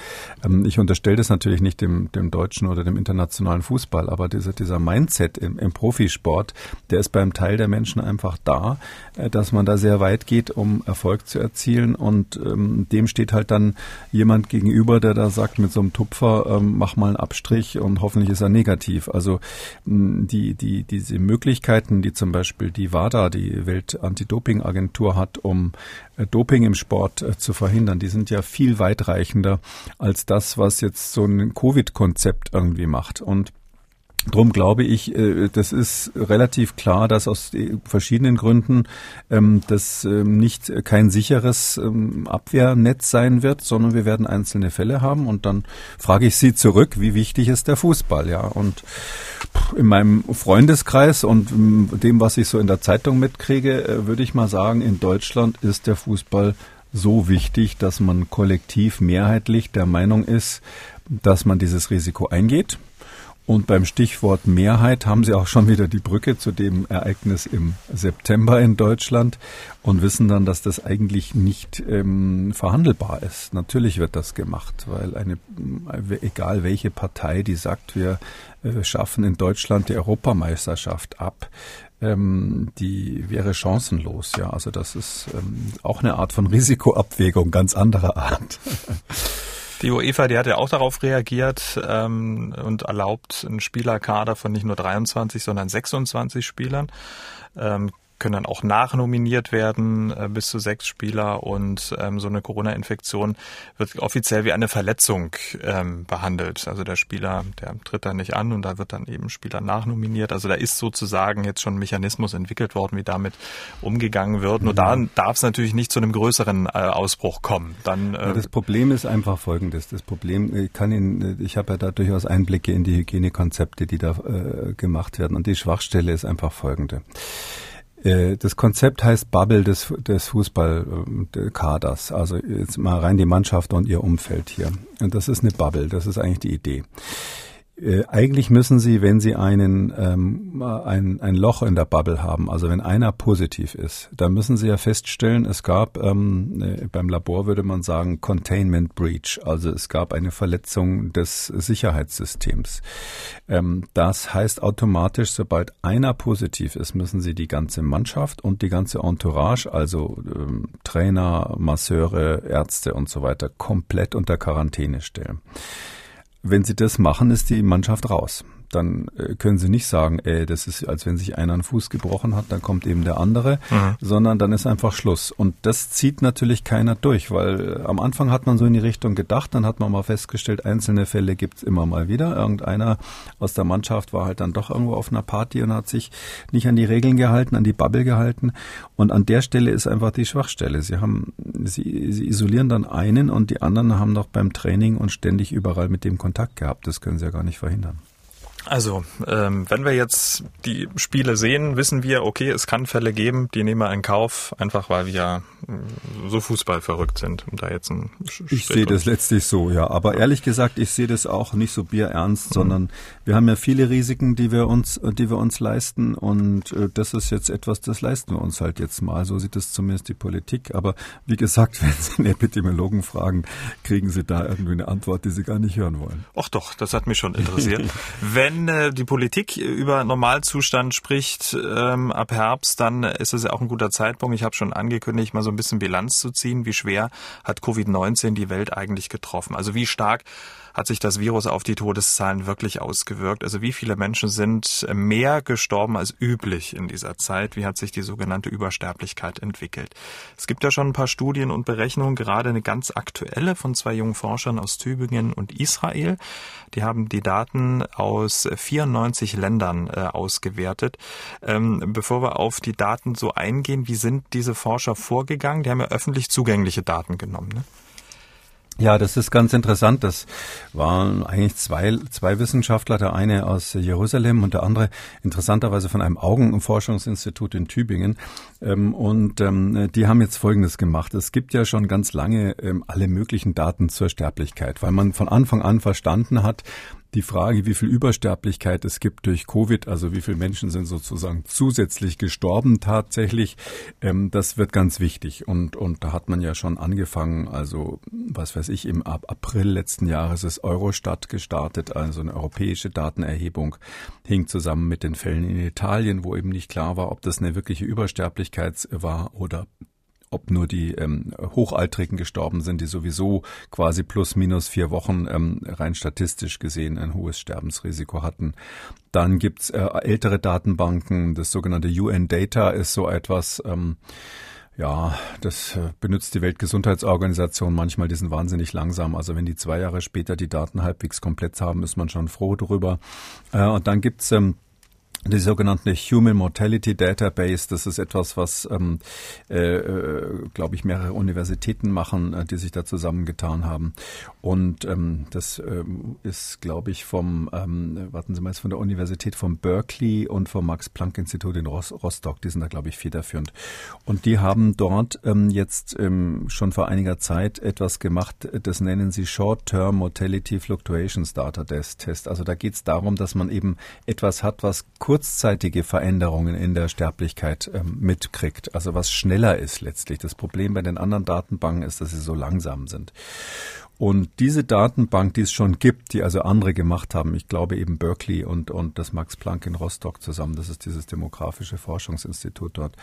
S3: Ähm, ich unterstelle das natürlich nicht dem, dem deutschen oder dem internationalen Fußball, aber dieser, dieser Mindset im, im Profisport, der ist beim Teil der Menschen einfach da, äh, dass man da sehr weit geht, um Erfolg zu erzielen und ähm, dem steht halt dann jemand gegenüber, der da sagt mit so einem Tupfer, ähm, mach mal einen Abstrich und hoffentlich ist er negativ. Also die, die, diese Möglichkeiten, die zum Beispiel die WADA, die Welt-Anti-Doping-Agentur hat, um Doping im Sport äh, zu verhindern, die sind ja viel weitreichender als das, was jetzt so ein Covid-Konzept irgendwie macht. Und Drum glaube ich, äh, das ist relativ klar, dass aus verschiedenen Gründen ähm, das ähm, nicht kein sicheres ähm, Abwehrnetz sein wird, sondern wir werden einzelne Fälle haben. Und dann frage ich Sie zurück, wie wichtig ist der Fußball? Ja, und in meinem Freundeskreis und dem, was ich so in der Zeitung mitkriege, äh, würde ich mal sagen, in Deutschland ist der Fußball so wichtig, dass man kollektiv mehrheitlich der Meinung ist, dass man dieses Risiko eingeht und beim Stichwort Mehrheit haben Sie auch schon wieder die Brücke zu dem Ereignis im September in Deutschland und wissen dann, dass das eigentlich nicht ähm, verhandelbar ist. Natürlich wird das gemacht, weil eine, egal welche Partei, die sagt, wir äh, schaffen in Deutschland die Europameisterschaft ab, ähm, die wäre chancenlos. Ja, also das ist ähm, auch eine Art von Risikoabwägung ganz anderer Art.
S2: Die UEFA, die hat ja auch darauf reagiert ähm, und erlaubt einen Spielerkader von nicht nur 23, sondern 26 Spielern. Ähm, können dann auch nachnominiert werden, äh, bis zu sechs Spieler und ähm, so eine Corona-Infektion wird offiziell wie eine Verletzung ähm, behandelt. Also der Spieler, der tritt da nicht an und da wird dann eben Spieler nachnominiert. Also da ist sozusagen jetzt schon ein Mechanismus entwickelt worden, wie damit umgegangen wird. Nur da mhm. darf es natürlich nicht zu einem größeren äh, Ausbruch kommen. Dann,
S3: äh, ja, das Problem ist einfach folgendes. Das Problem, ich kann Ihnen, ich habe ja da durchaus Einblicke in die Hygienekonzepte, die da äh, gemacht werden. Und die Schwachstelle ist einfach folgende. Äh, das Konzept heißt Bubble des, des Fußballkaders. Also jetzt mal rein die Mannschaft und ihr Umfeld hier. Und das ist eine Bubble. Das ist eigentlich die Idee. Äh, eigentlich müssen Sie, wenn Sie einen, ähm, ein, ein Loch in der Bubble haben, also wenn einer positiv ist, dann müssen Sie ja feststellen, es gab ähm, äh, beim Labor würde man sagen Containment Breach, also es gab eine Verletzung des Sicherheitssystems. Ähm, das heißt automatisch, sobald einer positiv ist, müssen Sie die ganze Mannschaft und die ganze Entourage, also ähm, Trainer, Masseure, Ärzte und so weiter, komplett unter Quarantäne stellen. Wenn sie das machen, ist die Mannschaft raus dann äh, können Sie nicht sagen, ey, das ist, als wenn sich einer einen Fuß gebrochen hat, dann kommt eben der andere, mhm. sondern dann ist einfach Schluss. Und das zieht natürlich keiner durch, weil äh, am Anfang hat man so in die Richtung gedacht, dann hat man mal festgestellt, einzelne Fälle gibt's immer mal wieder. Irgendeiner aus der Mannschaft war halt dann doch irgendwo auf einer Party und hat sich nicht an die Regeln gehalten, an die Bubble gehalten. Und an der Stelle ist einfach die Schwachstelle. Sie haben, sie, sie isolieren dann einen und die anderen haben noch beim Training und ständig überall mit dem Kontakt gehabt. Das können sie ja gar nicht verhindern.
S2: Also, ähm, wenn wir jetzt die Spiele sehen, wissen wir, okay, es kann Fälle geben, die nehmen wir in Kauf, einfach weil wir äh, so Fußball verrückt sind, um da jetzt ein
S3: Ich sehe das letztlich so, ja. Aber ehrlich gesagt, ich sehe das auch nicht so bierernst, mhm. sondern wir haben ja viele Risiken, die wir uns, die wir uns leisten und äh, das ist jetzt etwas, das leisten wir uns halt jetzt mal. So sieht es zumindest die Politik. Aber wie gesagt, wenn Sie einen Epidemiologen fragen, kriegen Sie da irgendwie eine Antwort, die Sie gar nicht hören wollen.
S2: Ach doch, das hat mich schon interessiert. wenn wenn äh, die Politik über Normalzustand spricht ähm, ab Herbst, dann ist es ja auch ein guter Zeitpunkt. Ich habe schon angekündigt, mal so ein bisschen Bilanz zu ziehen. Wie schwer hat Covid-19 die Welt eigentlich getroffen? Also wie stark hat sich das Virus auf die Todeszahlen wirklich ausgewirkt? Also wie viele Menschen sind mehr gestorben als üblich in dieser Zeit? Wie hat sich die sogenannte Übersterblichkeit entwickelt? Es gibt ja schon ein paar Studien und Berechnungen, gerade eine ganz aktuelle von zwei jungen Forschern aus Tübingen und Israel. Die haben die Daten aus 94 Ländern äh, ausgewertet. Ähm, bevor wir auf die Daten so eingehen, wie sind diese Forscher vorgegangen? Die haben ja öffentlich zugängliche Daten genommen. Ne?
S3: Ja, das ist ganz interessant. Das waren eigentlich zwei, zwei Wissenschaftler, der eine aus Jerusalem und der andere interessanterweise von einem Augenforschungsinstitut in Tübingen. Ähm, und ähm, die haben jetzt Folgendes gemacht. Es gibt ja schon ganz lange ähm, alle möglichen Daten zur Sterblichkeit, weil man von Anfang an verstanden hat, die Frage, wie viel Übersterblichkeit es gibt durch Covid, also wie viele Menschen sind sozusagen zusätzlich gestorben tatsächlich, ähm, das wird ganz wichtig. Und, und da hat man ja schon angefangen, also was weiß ich, im April letzten Jahres ist Eurostat gestartet, also eine europäische Datenerhebung, hing zusammen mit den Fällen in Italien, wo eben nicht klar war, ob das eine wirkliche Übersterblichkeit war oder ob nur die ähm, Hochaltrigen gestorben sind, die sowieso quasi plus minus vier Wochen ähm, rein statistisch gesehen ein hohes Sterbensrisiko hatten. Dann gibt's äh, ältere Datenbanken, das sogenannte UN Data ist so etwas, ähm, ja, das äh, benutzt die Weltgesundheitsorganisation manchmal, die sind wahnsinnig langsam. Also wenn die zwei Jahre später die Daten halbwegs komplett haben, ist man schon froh darüber. Äh, und dann gibt's ähm, die sogenannte Human Mortality Database, das ist etwas, was, ähm, äh, äh, glaube ich, mehrere Universitäten machen, äh, die sich da zusammengetan haben. Und ähm, das ähm, ist, glaube ich, vom, ähm, warten Sie mal, ist von der Universität von Berkeley und vom Max-Planck-Institut in Rostock. Die sind da, glaube ich, federführend. Und die haben dort ähm, jetzt ähm, schon vor einiger Zeit etwas gemacht, das nennen sie Short-Term Mortality Fluctuations Data Test. Also da geht es darum, dass man eben etwas hat, was kurzzeitige Veränderungen in der Sterblichkeit ähm, mitkriegt, also was schneller ist letztlich. Das Problem bei den anderen Datenbanken ist, dass sie so langsam sind. Und diese Datenbank, die es schon gibt, die also andere gemacht haben, ich glaube eben Berkeley und, und das Max Planck in Rostock zusammen, das ist dieses demografische Forschungsinstitut dort,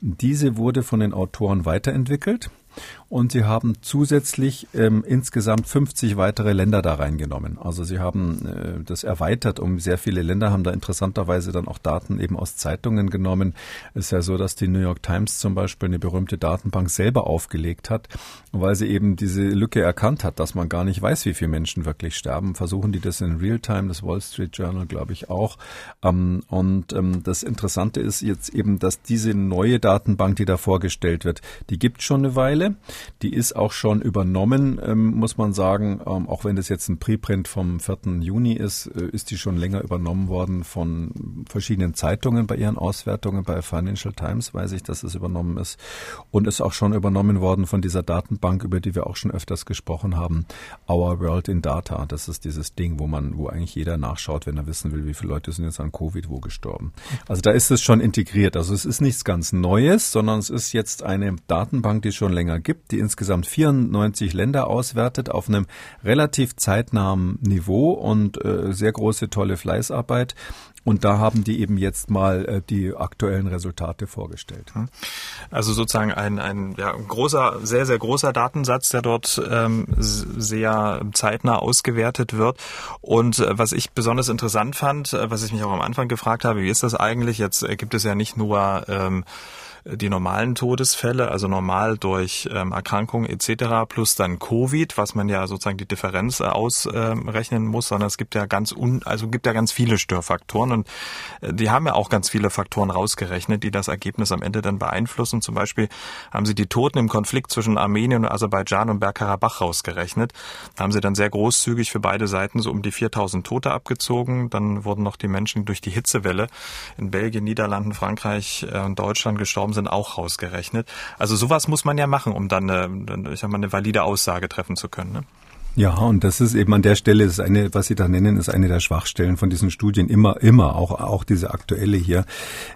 S3: diese wurde von den Autoren weiterentwickelt und sie haben zusätzlich ähm, insgesamt 50 weitere Länder da reingenommen. Also sie haben äh, das erweitert um sehr viele Länder, haben da interessanterweise dann auch Daten eben aus Zeitungen genommen. Es ist ja so, dass die New York Times zum Beispiel eine berühmte Datenbank selber aufgelegt hat, weil sie eben diese Lücke erkannt hat, dass man gar nicht weiß, wie viele Menschen wirklich sterben. Versuchen die das in Realtime, das Wall Street Journal glaube ich auch. Ähm, und ähm, das Interessante ist jetzt eben, dass diese neue Datenbank, die da vorgestellt wird, die gibt schon eine Weile. Die ist auch schon übernommen, ähm, muss man sagen. Ähm, auch wenn das jetzt ein Preprint vom 4. Juni ist, äh, ist die schon länger übernommen worden von verschiedenen Zeitungen bei ihren Auswertungen. Bei Financial Times weiß ich, dass es übernommen ist. Und ist auch schon übernommen worden von dieser Datenbank, über die wir auch schon öfters gesprochen haben. Our World in Data. Das ist dieses Ding, wo man, wo eigentlich jeder nachschaut, wenn er wissen will, wie viele Leute sind jetzt an Covid wo gestorben. Also da ist es schon integriert. Also es ist nichts ganz Neues, sondern es ist jetzt eine Datenbank, die schon länger gibt, die insgesamt 94 Länder auswertet auf einem relativ zeitnahen Niveau und äh, sehr große, tolle Fleißarbeit. Und da haben die eben jetzt mal äh, die aktuellen Resultate vorgestellt. Hm.
S2: Also sozusagen ein, ein ja, großer, sehr, sehr großer Datensatz, der dort ähm, sehr zeitnah ausgewertet wird. Und äh, was ich besonders interessant fand, äh, was ich mich auch am Anfang gefragt habe, wie ist das eigentlich? Jetzt äh, gibt es ja nicht nur ähm, die normalen Todesfälle, also normal durch ähm, Erkrankungen etc. plus dann Covid, was man ja sozusagen die Differenz äh, ausrechnen muss, sondern es gibt ja ganz un, also gibt ja ganz viele Störfaktoren und äh, die haben ja auch ganz viele Faktoren rausgerechnet, die das Ergebnis am Ende dann beeinflussen. Zum Beispiel haben sie die Toten im Konflikt zwischen Armenien und Aserbaidschan und Bergkarabach rausgerechnet. Da haben sie dann sehr großzügig für beide Seiten so um die 4000 Tote abgezogen. Dann wurden noch die Menschen durch die Hitzewelle in Belgien, Niederlanden, Frankreich äh, und Deutschland gestorben sind auch rausgerechnet. Also sowas muss man ja machen, um dann eine, ich sag mal, eine valide Aussage treffen zu können. Ne?
S3: Ja, und das ist eben an der Stelle, ist eine, was Sie da nennen, ist eine der Schwachstellen von diesen Studien. Immer, immer, auch, auch diese aktuelle hier,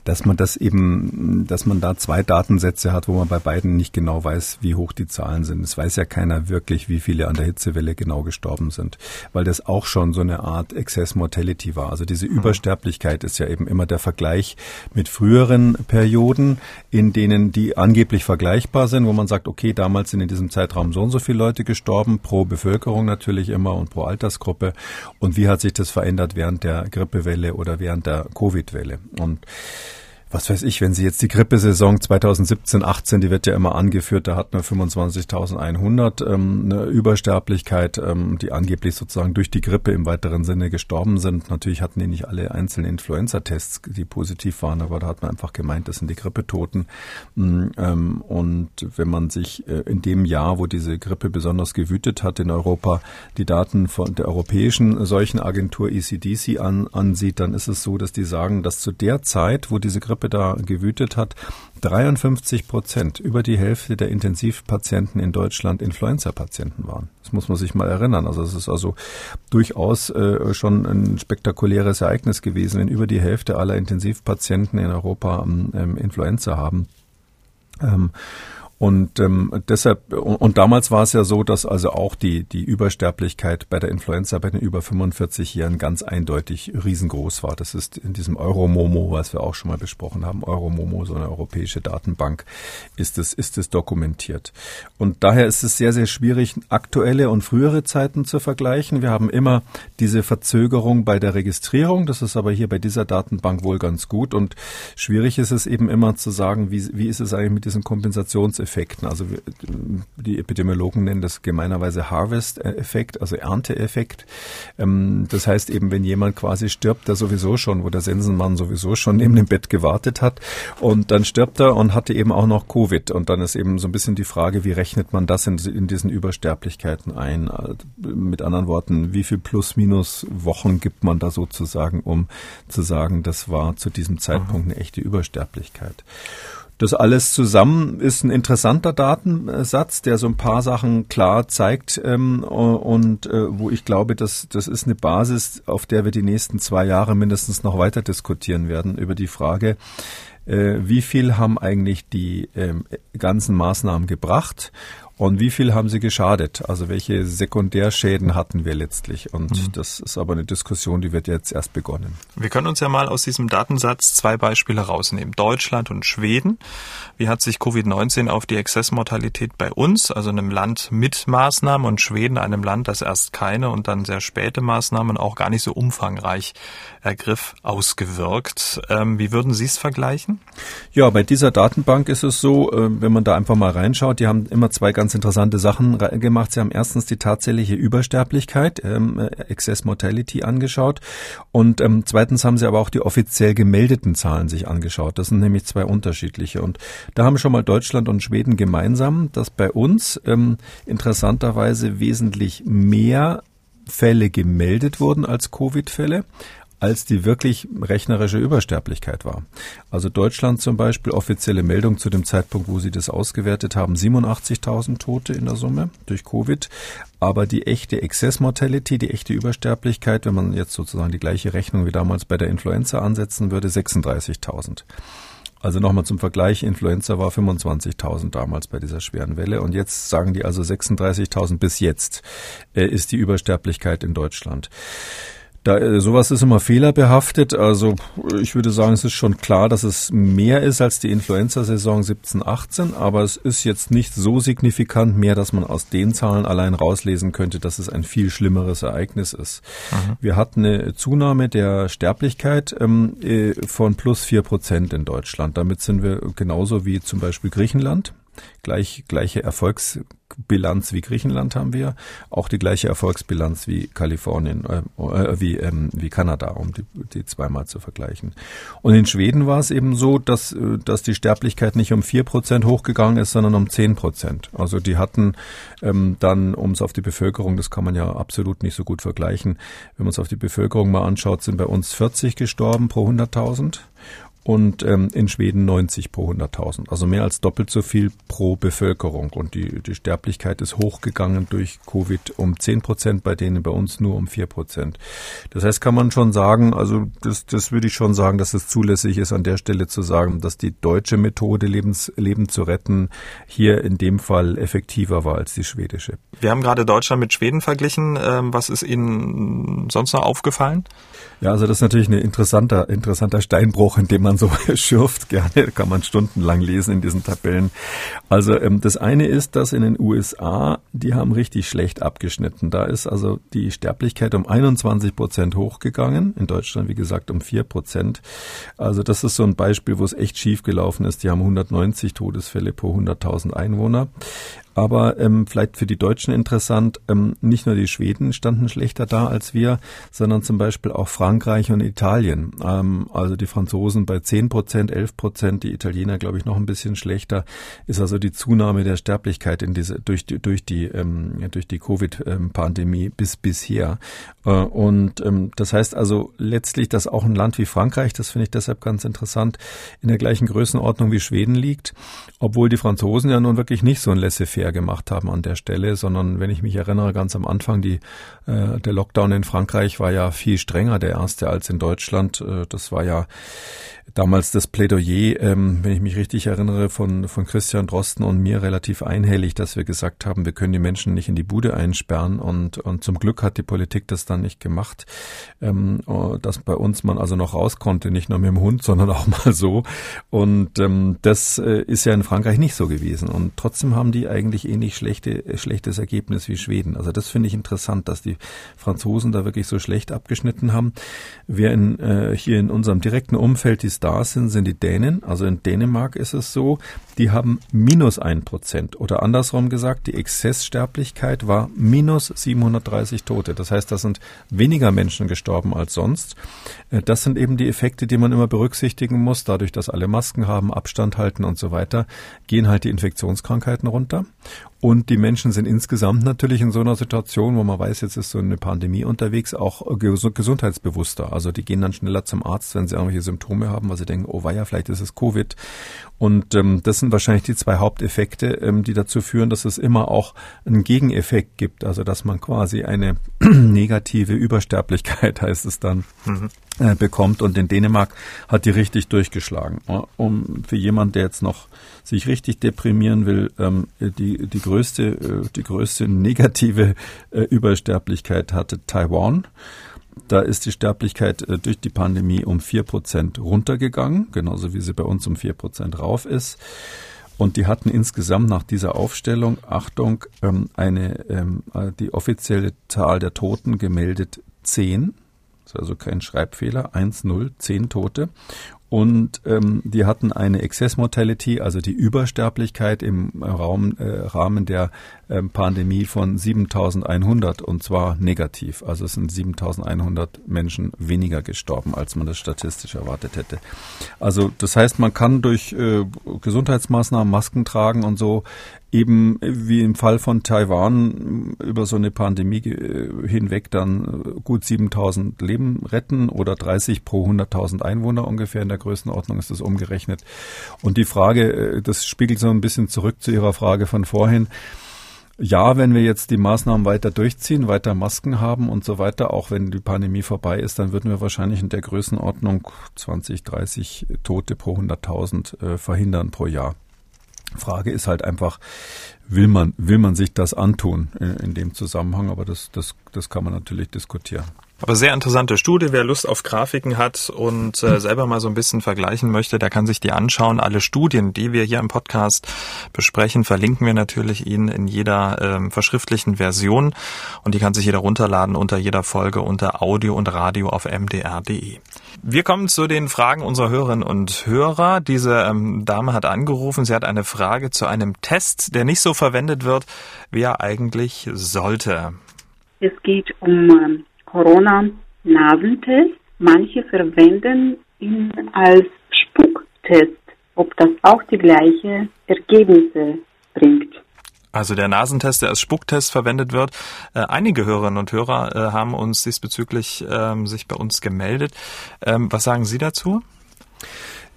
S3: dass man das eben, dass man da zwei Datensätze hat, wo man bei beiden nicht genau weiß, wie hoch die Zahlen sind. Es weiß ja keiner wirklich, wie viele an der Hitzewelle genau gestorben sind, weil das auch schon so eine Art Excess Mortality war. Also diese mhm. Übersterblichkeit ist ja eben immer der Vergleich mit früheren Perioden, in denen die angeblich vergleichbar sind, wo man sagt, okay, damals sind in diesem Zeitraum so und so viele Leute gestorben pro Bevölkerung Bevölkerung natürlich immer und pro Altersgruppe. Und wie hat sich das verändert während der Grippewelle oder während der Covid-Welle? Und was weiß ich, wenn Sie jetzt die Grippesaison 2017, 18, die wird ja immer angeführt, da hat man 25.100 ähm, eine Übersterblichkeit, ähm, die angeblich sozusagen durch die Grippe im weiteren Sinne gestorben sind. Natürlich hatten die nicht alle einzelnen Influenza-Tests, die positiv waren, aber da hat man einfach gemeint, das sind die Grippetoten. Mm, ähm, und wenn man sich äh, in dem Jahr, wo diese Grippe besonders gewütet hat in Europa, die Daten von der europäischen Seuchenagentur ECDC an, ansieht, dann ist es so, dass die sagen, dass zu der Zeit, wo diese Grippe Grippe da gewütet hat, 53 Prozent, über die Hälfte der Intensivpatienten in Deutschland Influenza-Patienten waren. Das muss man sich mal erinnern. Also es ist also durchaus äh, schon ein spektakuläres Ereignis gewesen, wenn über die Hälfte aller Intensivpatienten in Europa ähm, Influenza haben. Ähm, und ähm, deshalb, und damals war es ja so, dass also auch die, die Übersterblichkeit bei der Influenza bei den über 45-Jährigen ganz eindeutig riesengroß war. Das ist in diesem Euromomo, was wir auch schon mal besprochen haben, Euromomo, so eine europäische Datenbank, ist es, ist es dokumentiert. Und daher ist es sehr, sehr schwierig, aktuelle und frühere Zeiten zu vergleichen. Wir haben immer diese Verzögerung bei der Registrierung. Das ist aber hier bei dieser Datenbank wohl ganz gut. Und schwierig ist es eben immer zu sagen, wie, wie ist es eigentlich mit diesen Kompensationseffekten Effekten. Also die Epidemiologen nennen das gemeinerweise Harvest-Effekt, also Ernteeffekt. Ähm, das heißt eben, wenn jemand quasi stirbt, der sowieso schon, wo der Sensenmann sowieso schon neben dem Bett gewartet hat und dann stirbt er und hatte eben auch noch Covid. Und dann ist eben so ein bisschen die Frage, wie rechnet man das in, in diesen Übersterblichkeiten ein? Also mit anderen Worten, wie viel plus-minus Wochen gibt man da sozusagen, um zu sagen, das war zu diesem Zeitpunkt eine echte Übersterblichkeit? Das alles zusammen ist ein interessanter Datensatz, der so ein paar Sachen klar zeigt ähm, und äh, wo ich glaube, dass das ist eine Basis, auf der wir die nächsten zwei Jahre mindestens noch weiter diskutieren werden über die Frage, äh, wie viel haben eigentlich die äh, ganzen Maßnahmen gebracht und wie viel haben sie geschadet? Also welche Sekundärschäden hatten wir letztlich? Und mhm. das ist aber eine Diskussion, die wird jetzt erst begonnen.
S2: Wir können uns ja mal aus diesem Datensatz zwei Beispiele rausnehmen. Deutschland und Schweden. Wie hat sich Covid-19 auf die Exzessmortalität bei uns, also einem Land mit Maßnahmen und Schweden, einem Land, das erst keine und dann sehr späte Maßnahmen auch gar nicht so umfangreich ergriff, ausgewirkt? Ähm, wie würden Sie es vergleichen?
S3: Ja, bei dieser Datenbank ist es so, äh, wenn man da einfach mal reinschaut, die haben immer zwei ganz ganz interessante Sachen gemacht. Sie haben erstens die tatsächliche Übersterblichkeit, ähm, Excess Mortality angeschaut und ähm, zweitens haben sie aber auch die offiziell gemeldeten Zahlen sich angeschaut. Das sind nämlich zwei unterschiedliche und da haben schon mal Deutschland und Schweden gemeinsam, dass bei uns ähm, interessanterweise wesentlich mehr Fälle gemeldet wurden als Covid-Fälle als die wirklich rechnerische Übersterblichkeit war. Also Deutschland zum Beispiel, offizielle Meldung zu dem Zeitpunkt, wo sie das ausgewertet haben, 87.000 Tote in der Summe durch Covid. Aber die echte Excess Mortality, die echte Übersterblichkeit, wenn man jetzt sozusagen die gleiche Rechnung wie damals bei der Influenza ansetzen würde, 36.000. Also nochmal zum Vergleich, Influenza war 25.000 damals bei dieser schweren Welle und jetzt sagen die also 36.000 bis jetzt äh, ist die Übersterblichkeit in Deutschland. Da, äh, sowas ist immer fehlerbehaftet. Also ich würde sagen, es ist schon klar, dass es mehr ist als die Influenza-Saison 17, 18, aber es ist jetzt nicht so signifikant mehr, dass man aus den Zahlen allein rauslesen könnte, dass es ein viel schlimmeres Ereignis ist. Mhm. Wir hatten eine Zunahme der Sterblichkeit ähm, äh, von plus vier Prozent in Deutschland. Damit sind wir genauso wie zum Beispiel Griechenland. Gleich, gleiche Erfolgsbilanz wie Griechenland haben wir, auch die gleiche Erfolgsbilanz wie Kalifornien, äh, äh, wie, ähm, wie Kanada, um die, die zweimal zu vergleichen. Und in Schweden war es eben so, dass, äh, dass die Sterblichkeit nicht um vier Prozent hochgegangen ist, sondern um zehn Prozent. Also die hatten ähm, dann, um es auf die Bevölkerung, das kann man ja absolut nicht so gut vergleichen, wenn man es auf die Bevölkerung mal anschaut, sind bei uns 40 gestorben pro 100.000 und ähm, in Schweden 90 pro 100.000. Also mehr als doppelt so viel pro Bevölkerung. Und die, die Sterblichkeit ist hochgegangen durch Covid um 10 Prozent, bei denen bei uns nur um 4 Prozent. Das heißt, kann man schon sagen, also das, das würde ich schon sagen, dass es zulässig ist, an der Stelle zu sagen, dass die deutsche Methode, Lebens, Leben zu retten, hier in dem Fall effektiver war als die schwedische.
S2: Wir haben gerade Deutschland mit Schweden verglichen. Ähm, was ist Ihnen sonst noch aufgefallen?
S3: Ja, also das ist natürlich ein interessanter, interessanter Steinbruch, in dem man so schürft. Gerne kann man stundenlang lesen in diesen Tabellen. Also ähm, das eine ist, dass in den USA, die haben richtig schlecht abgeschnitten. Da ist also die Sterblichkeit um 21 Prozent hochgegangen. In Deutschland, wie gesagt, um 4 Prozent. Also das ist so ein Beispiel, wo es echt schief gelaufen ist. Die haben 190 Todesfälle pro 100.000 Einwohner. Aber ähm, vielleicht für die Deutschen interessant, ähm, nicht nur die Schweden standen schlechter da als wir, sondern zum Beispiel auch Frankreich und Italien. Ähm, also die Franzosen bei 10 Prozent, 11 Prozent, die Italiener, glaube ich, noch ein bisschen schlechter, ist also die Zunahme der Sterblichkeit in diese, durch die, durch die, ähm, durch die Covid-Pandemie bis bisher. Äh, und ähm, das heißt also letztlich, dass auch ein Land wie Frankreich, das finde ich deshalb ganz interessant, in der gleichen Größenordnung wie Schweden liegt, obwohl die Franzosen ja nun wirklich nicht so ein laissez-faire Fehler gemacht haben an der Stelle, sondern wenn ich mich erinnere, ganz am Anfang, die, äh, der Lockdown in Frankreich war ja viel strenger, der erste als in Deutschland. Äh, das war ja damals das Plädoyer, ähm, wenn ich mich richtig erinnere, von, von Christian Drosten und mir relativ einhellig, dass wir gesagt haben, wir können die Menschen nicht in die Bude einsperren und, und zum Glück hat die Politik das dann nicht gemacht, ähm, oh, dass bei uns man also noch raus konnte, nicht nur mit dem Hund, sondern auch mal so. Und ähm, das äh, ist ja in Frankreich nicht so gewesen. Und trotzdem haben die eigentlich ähnlich schlechte, äh, schlechtes Ergebnis wie Schweden. Also das finde ich interessant, dass die Franzosen da wirklich so schlecht abgeschnitten haben. Wir in, äh, hier in unserem direkten Umfeld die da sind, sind die Dänen. Also in Dänemark ist es so, die haben minus ein Prozent. Oder andersrum gesagt, die Exzesssterblichkeit war minus 730 Tote. Das heißt, da sind weniger Menschen gestorben als sonst. Äh, das sind eben die Effekte, die man immer berücksichtigen muss. Dadurch, dass alle Masken haben, Abstand halten und so weiter, gehen halt die Infektionskrankheiten runter. Und die Menschen sind insgesamt natürlich in so einer Situation, wo man weiß, jetzt ist so eine Pandemie unterwegs, auch gesundheitsbewusster. Also die gehen dann schneller zum Arzt, wenn sie irgendwelche Symptome haben, weil sie denken, oh weia, vielleicht ist es Covid. Und ähm, das sind wahrscheinlich die zwei Haupteffekte, ähm, die dazu führen, dass es immer auch einen Gegeneffekt gibt. Also dass man quasi eine negative Übersterblichkeit, heißt es dann, mhm. äh, bekommt. Und in Dänemark hat die richtig durchgeschlagen. Um für jemand, der jetzt noch sich richtig deprimieren will, ähm, die, die größte, äh, die größte negative äh, Übersterblichkeit hatte Taiwan. Da ist die Sterblichkeit äh, durch die Pandemie um vier Prozent runtergegangen, genauso wie sie bei uns um vier Prozent rauf ist. Und die hatten insgesamt nach dieser Aufstellung, Achtung, ähm, eine, ähm, die offizielle Zahl der Toten gemeldet zehn. Das ist also kein Schreibfehler. eins null zehn Tote. Und ähm, die hatten eine Excess Mortality, also die Übersterblichkeit im Raum, äh, Rahmen der ähm, Pandemie von 7100 und zwar negativ. Also es sind 7100 Menschen weniger gestorben, als man das statistisch erwartet hätte. Also das heißt, man kann durch äh, Gesundheitsmaßnahmen, Masken tragen und so eben wie im Fall von Taiwan über so eine Pandemie äh, hinweg dann äh, gut 7000 Leben retten oder 30 pro 100.000 Einwohner ungefähr in der Größenordnung ist das umgerechnet. Und die Frage, äh, das spiegelt so ein bisschen zurück zu Ihrer Frage von vorhin. Ja, wenn wir jetzt die Maßnahmen weiter durchziehen, weiter Masken haben und so weiter, auch wenn die Pandemie vorbei ist, dann würden wir wahrscheinlich in der Größenordnung 20, 30 Tote pro 100.000 äh, verhindern pro Jahr. Frage ist halt einfach, will man, will man sich das antun in, in dem Zusammenhang? Aber das, das, das kann man natürlich diskutieren.
S2: Aber sehr interessante Studie. Wer Lust auf Grafiken hat und äh, selber mal so ein bisschen vergleichen möchte, der kann sich die anschauen. Alle Studien, die wir hier im Podcast besprechen, verlinken wir natürlich Ihnen in jeder ähm, verschriftlichen Version. Und die kann sich jeder runterladen unter jeder Folge unter Audio und Radio auf mdr.de. Wir kommen zu den Fragen unserer Hörerinnen und Hörer. Diese ähm, Dame hat angerufen. Sie hat eine Frage zu einem Test, der nicht so verwendet wird, wie er eigentlich sollte.
S5: Es geht um ähm, Corona-Nasentest. Manche verwenden ihn als Spucktest, ob das auch die gleiche Ergebnisse bringt.
S2: Also der Nasentest, der als Spucktest verwendet wird. Äh, einige Hörerinnen und Hörer äh, haben uns diesbezüglich ähm, sich bei uns gemeldet. Ähm, was sagen Sie dazu?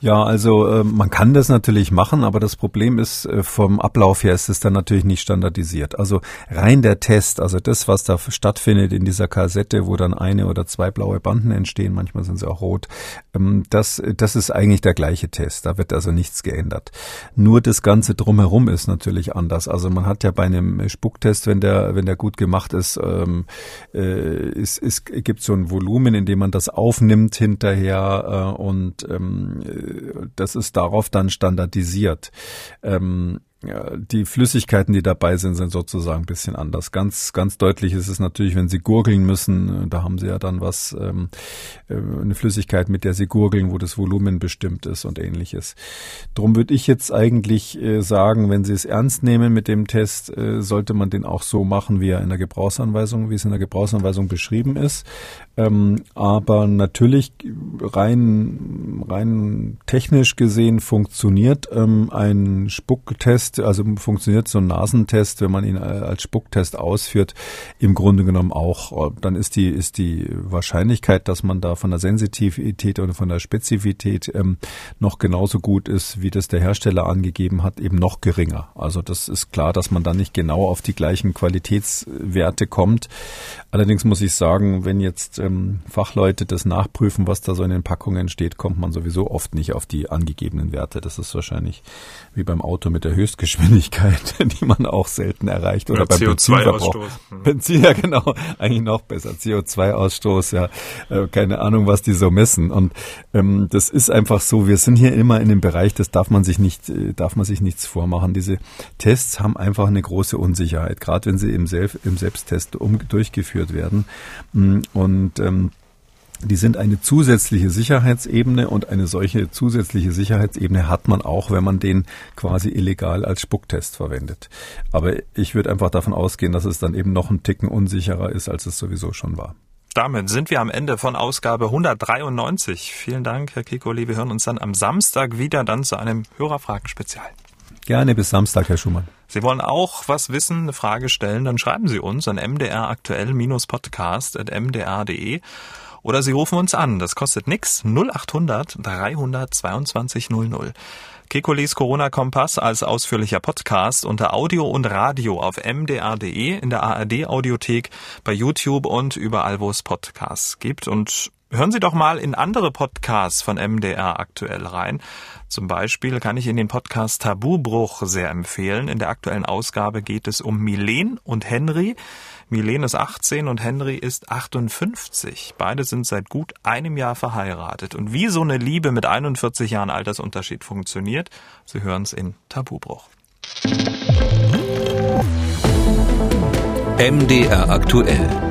S3: Ja, also äh, man kann das natürlich machen, aber das Problem ist, äh, vom Ablauf her ist es dann natürlich nicht standardisiert. Also rein der Test, also das, was da stattfindet in dieser Kassette, wo dann eine oder zwei blaue Banden entstehen, manchmal sind sie auch rot, ähm, das, das ist eigentlich der gleiche Test. Da wird also nichts geändert. Nur das Ganze drumherum ist natürlich anders. Also man hat ja bei einem Spucktest, wenn der, wenn der gut gemacht ist, ähm, äh, ist, ist, gibt so ein Volumen, in dem man das aufnimmt hinterher äh, und ähm, das ist darauf dann standardisiert. Ähm, die Flüssigkeiten, die dabei sind, sind sozusagen ein bisschen anders. Ganz, ganz deutlich ist es natürlich, wenn Sie gurgeln müssen, da haben Sie ja dann was, ähm, äh, eine Flüssigkeit, mit der Sie gurgeln, wo das Volumen bestimmt ist und ähnliches. Drum würde ich jetzt eigentlich äh, sagen, wenn Sie es ernst nehmen mit dem Test, äh, sollte man den auch so machen, wie er in der Gebrauchsanweisung, wie es in der Gebrauchsanweisung beschrieben ist. Ähm, aber natürlich rein, rein technisch gesehen funktioniert ähm, ein Spucktest, also funktioniert so ein Nasentest, wenn man ihn äh, als Spucktest ausführt, im Grunde genommen auch. Dann ist die, ist die Wahrscheinlichkeit, dass man da von der Sensitivität oder von der Spezifität ähm, noch genauso gut ist, wie das der Hersteller angegeben hat, eben noch geringer. Also das ist klar, dass man da nicht genau auf die gleichen Qualitätswerte kommt. Allerdings muss ich sagen, wenn jetzt ähm, Fachleute das nachprüfen, was da so in den Packungen steht, kommt man sowieso oft nicht auf die angegebenen Werte. Das ist wahrscheinlich wie beim Auto mit der Höchstgeschwindigkeit, die man auch selten erreicht. Oder, oder beim Benzinverbrauch. Mhm. Benzin, ja genau, eigentlich noch besser. CO2-Ausstoß, ja, äh, keine Ahnung, was die so messen. Und ähm, das ist einfach so, wir sind hier immer in dem Bereich, das darf man sich nicht, äh, darf man sich nichts vormachen. Diese Tests haben einfach eine große Unsicherheit, gerade wenn sie im, Self, im Selbsttest um, durchgeführt werden. Mm, und ähm, die sind eine zusätzliche Sicherheitsebene und eine solche zusätzliche Sicherheitsebene hat man auch, wenn man den quasi illegal als Spucktest verwendet. Aber ich würde einfach davon ausgehen, dass es dann eben noch ein Ticken unsicherer ist, als es sowieso schon war.
S2: Damit sind wir am Ende von Ausgabe 193. Vielen Dank, Herr Kikoli. Wir hören uns dann am Samstag wieder dann zu einem Hörerfragen-Spezial.
S3: Gerne bis Samstag, Herr Schumann.
S2: Sie wollen auch was wissen, eine Frage stellen, dann schreiben Sie uns an mdraktuell-podcast.mdr.de oder Sie rufen uns an. Das kostet nix. 0800 322 00. Kekulis Corona-Kompass als ausführlicher Podcast unter Audio und Radio auf mdr.de, in der ARD-Audiothek, bei YouTube und überall, wo es Podcasts gibt. Und hören Sie doch mal in andere Podcasts von MDR aktuell rein. Zum Beispiel kann ich Ihnen den Podcast Tabubruch sehr empfehlen. In der aktuellen Ausgabe geht es um Milen und Henry. Milene ist 18 und Henry ist 58. Beide sind seit gut einem Jahr verheiratet. Und wie so eine Liebe mit 41 Jahren Altersunterschied funktioniert, Sie hören es in Tabubruch.
S1: MDR aktuell.